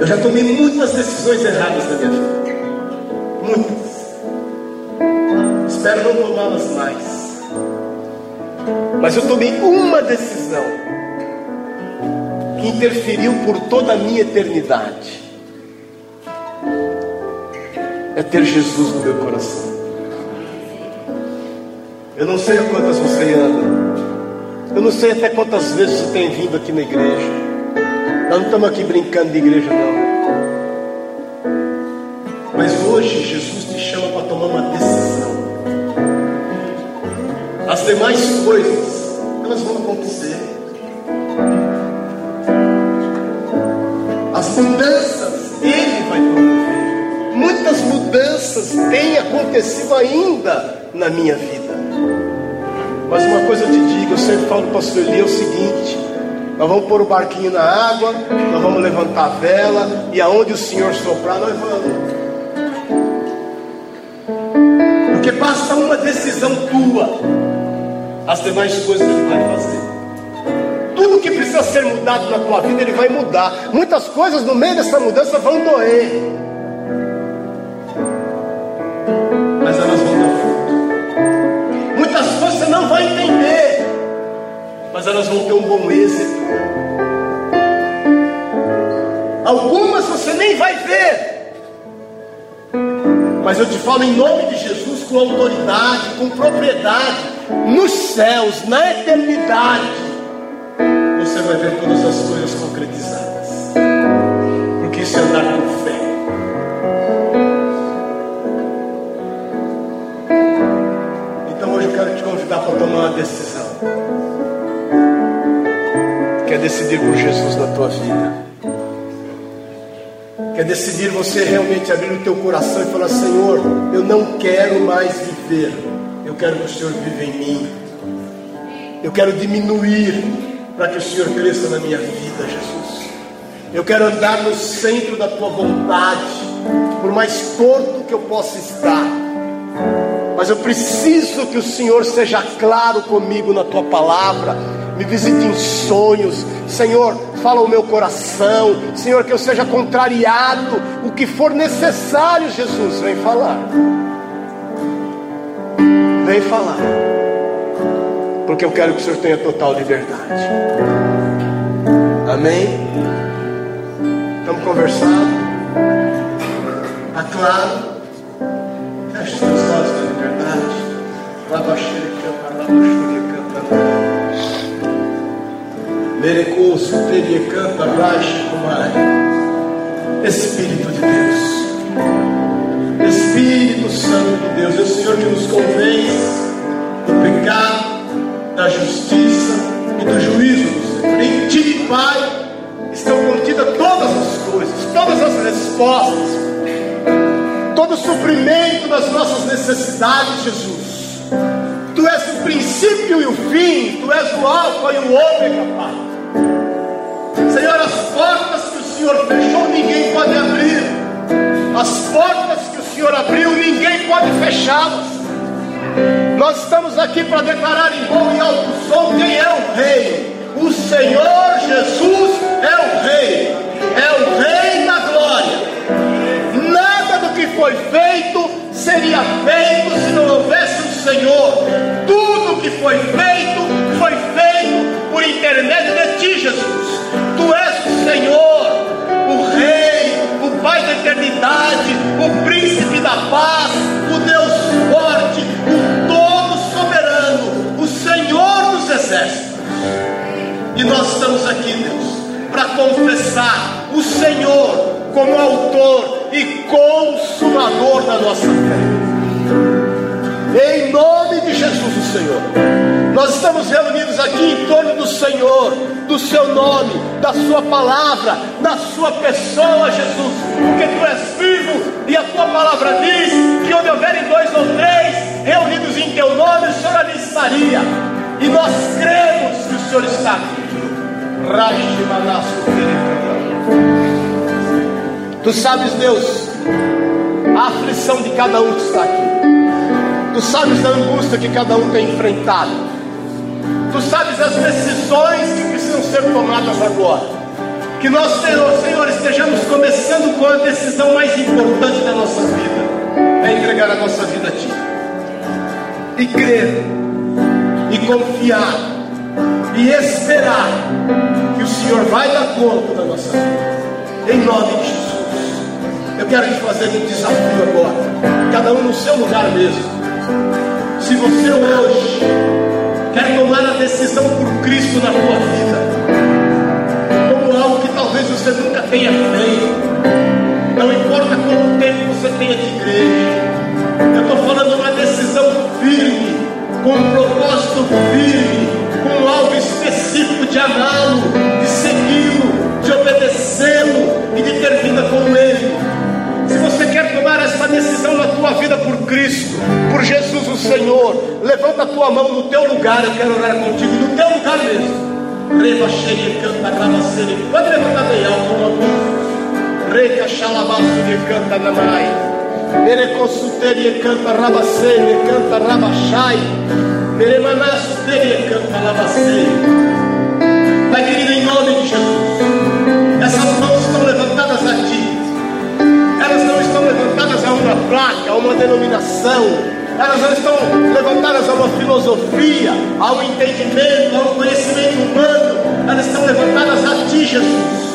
Eu já tomei muitas decisões erradas na minha vida. Muitas. Espero não tomá-las mais. Mas eu tomei uma decisão que interferiu por toda a minha eternidade. É ter Jesus no meu coração. Eu não sei a quantas você anda. Eu não sei até quantas vezes você tem vindo aqui na igreja. Nós não estamos aqui brincando de igreja, não. Mas hoje Jesus te chama para tomar uma decisão. As demais coisas, elas vão acontecer. As mudanças, Ele vai promover. Muitas mudanças têm acontecido ainda na minha vida. Mas uma coisa eu te digo, eu sempre falo para o pastor Eli é o seguinte: nós vamos pôr o barquinho na água, nós vamos levantar a vela, e aonde o Senhor soprar, nós vamos. Porque basta uma decisão tua, as demais coisas Ele vai fazer. Tudo que precisa ser mudado na tua vida, Ele vai mudar. Muitas coisas no meio dessa mudança vão doer. Mas elas vão ter um bom êxito. Algumas você nem vai ver, mas eu te falo em nome de Jesus com autoridade, com propriedade, nos céus, na eternidade, você vai ver todas as coisas concretizadas, porque isso é andar com fé. Então hoje eu quero te convidar para tomar uma decisão quer decidir por Jesus na tua vida. Quer decidir você realmente abrir o teu coração e falar: Senhor, eu não quero mais viver, eu quero que o Senhor viva em mim. Eu quero diminuir para que o Senhor cresça na minha vida, Jesus. Eu quero andar no centro da tua vontade, por mais torto que eu possa estar. Mas eu preciso que o Senhor seja claro comigo na tua palavra me visite em sonhos, Senhor, fala o meu coração, Senhor, que eu seja contrariado, o que for necessário, Jesus, vem falar, vem falar, porque eu quero que o Senhor tenha total liberdade, amém? Estamos conversando, está claro? Feche os teus olhos na liberdade, lava cheia, canta, lava canta, Merecoso, canta, Raixa, Kumai. Espírito de Deus. Espírito Santo de Deus, é o Senhor que nos convence do pecado, da justiça e do juízo. Em Ti, Pai, estão contidas todas as coisas, todas as respostas, todo o suprimento das nossas necessidades, Jesus. Tu és o princípio e o fim, Tu és o Alfa e o Ômega, Pai. Senhor, as portas que o Senhor fechou, ninguém pode abrir. As portas que o Senhor abriu, ninguém pode fechá-las. Nós estamos aqui para declarar em bom e alto som quem é o Rei. O Senhor Jesus é o Rei, é o Rei da glória. Nada do que foi feito seria feito se não houvesse o Senhor. Tudo que foi feito, foi feito por intermédio Senhor, o Rei, o Pai da eternidade, o Príncipe da paz, o Deus forte, o Todo soberano, o Senhor dos exércitos. E nós estamos aqui, Deus, para confessar o Senhor como autor e consumador da nossa fé. Em nome de Jesus, o Senhor. Nós estamos reunidos aqui em torno do Senhor, do seu nome, da sua palavra, da sua pessoa, Jesus, porque tu és vivo e a tua palavra diz que onde houverem dois ou três reunidos em teu nome, o Senhor ali estaria. E nós cremos que o Senhor está aqui. Tu sabes, Deus, a aflição de cada um que está aqui. Tu sabes a angústia que cada um tem enfrentado. Tu sabes as decisões que precisam ser tomadas agora. Que nós, Senhor, estejamos começando com a decisão mais importante da nossa vida: é entregar a nossa vida a Ti. E crer, e confiar, e esperar que o Senhor vai dar conta da nossa vida. Em nome de Jesus. Eu quero te fazer um desafio agora. Cada um no seu lugar mesmo. Se você hoje quer tomar a decisão por Cristo na tua vida, como algo que talvez você nunca tenha feito, não importa quanto tempo você tenha de igreja, eu estou falando de uma decisão firme, com um propósito firme, com algo específico de amá-lo, de segui-lo, de obedecê-lo e de ter vida com Ele. Se você quer tomar essa decisão na tua vida por Cristo, por Jesus Senhor, levanta a tua mão no teu lugar, eu quero orar contigo, no teu lugar mesmo. Reba xeria canta gravaceira. Pode levantar bem alto uma mão. Reca xalabaço de canta namai. Mereconsulteria canta rabaceira, canta rabachai. Meremanaço teria canta lavaceira. Pai querido, em nome de Jesus, essas mãos estão levantadas a ti elas não estão levantadas a uma placa, a uma denominação, elas não estão levantadas a uma filosofia, a um entendimento, a um conhecimento humano, elas estão levantadas a Ti, Jesus.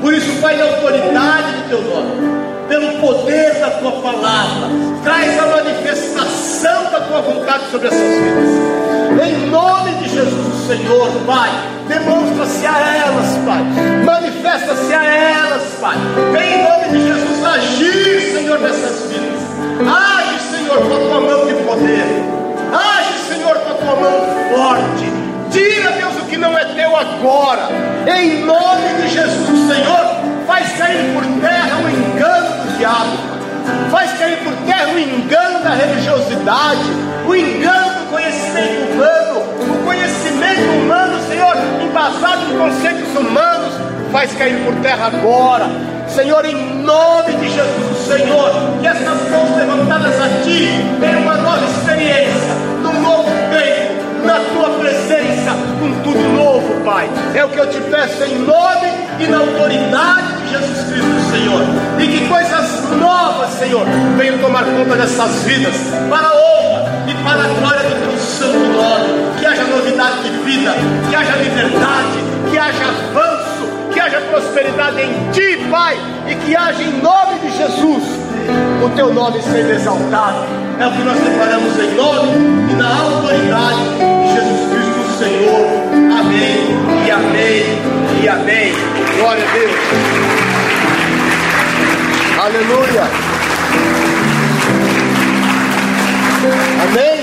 Por isso, Pai, na autoridade do Teu nome, pelo poder da Tua palavra, traz a manifestação da Tua vontade sobre essas vidas. Em nome de Jesus, Senhor, Pai, demonstra-se a elas, Pai, manifesta-se a elas, Pai. Vem em nome de Jesus agir, Senhor, nessas vidas. Age, Senhor, com a tua mão de poder. Age, Senhor, com a tua mão forte. Tira, Deus, o que não é teu agora. Em nome de Jesus, Senhor, faz cair por terra o engano do diabo. Faz cair por terra o engano da religiosidade, o engano do conhecimento humano, o conhecimento humano, Senhor, embasado em conceitos humanos, faz cair por terra agora. Senhor, em nome de Jesus, Senhor, que essas mãos levantadas a Ti tenham uma nova experiência, num novo tempo, na Tua presença, com tudo novo, Pai. É o que eu te peço em nome e na autoridade de Jesus Cristo, Senhor. E que coisas novas, Senhor, venham tomar conta dessas vidas, para a honra e para a glória do Teu santo nome. Que haja novidade de vida, que haja liberdade, que haja avanço, que haja prosperidade em Ti, Pai, e que haja em nome de Jesus o Teu nome sendo exaltado. É o que nós declaramos em nome e na autoridade de Jesus Cristo, Senhor. Amém e amém e amém. Glória a Deus. Aleluia. Amém.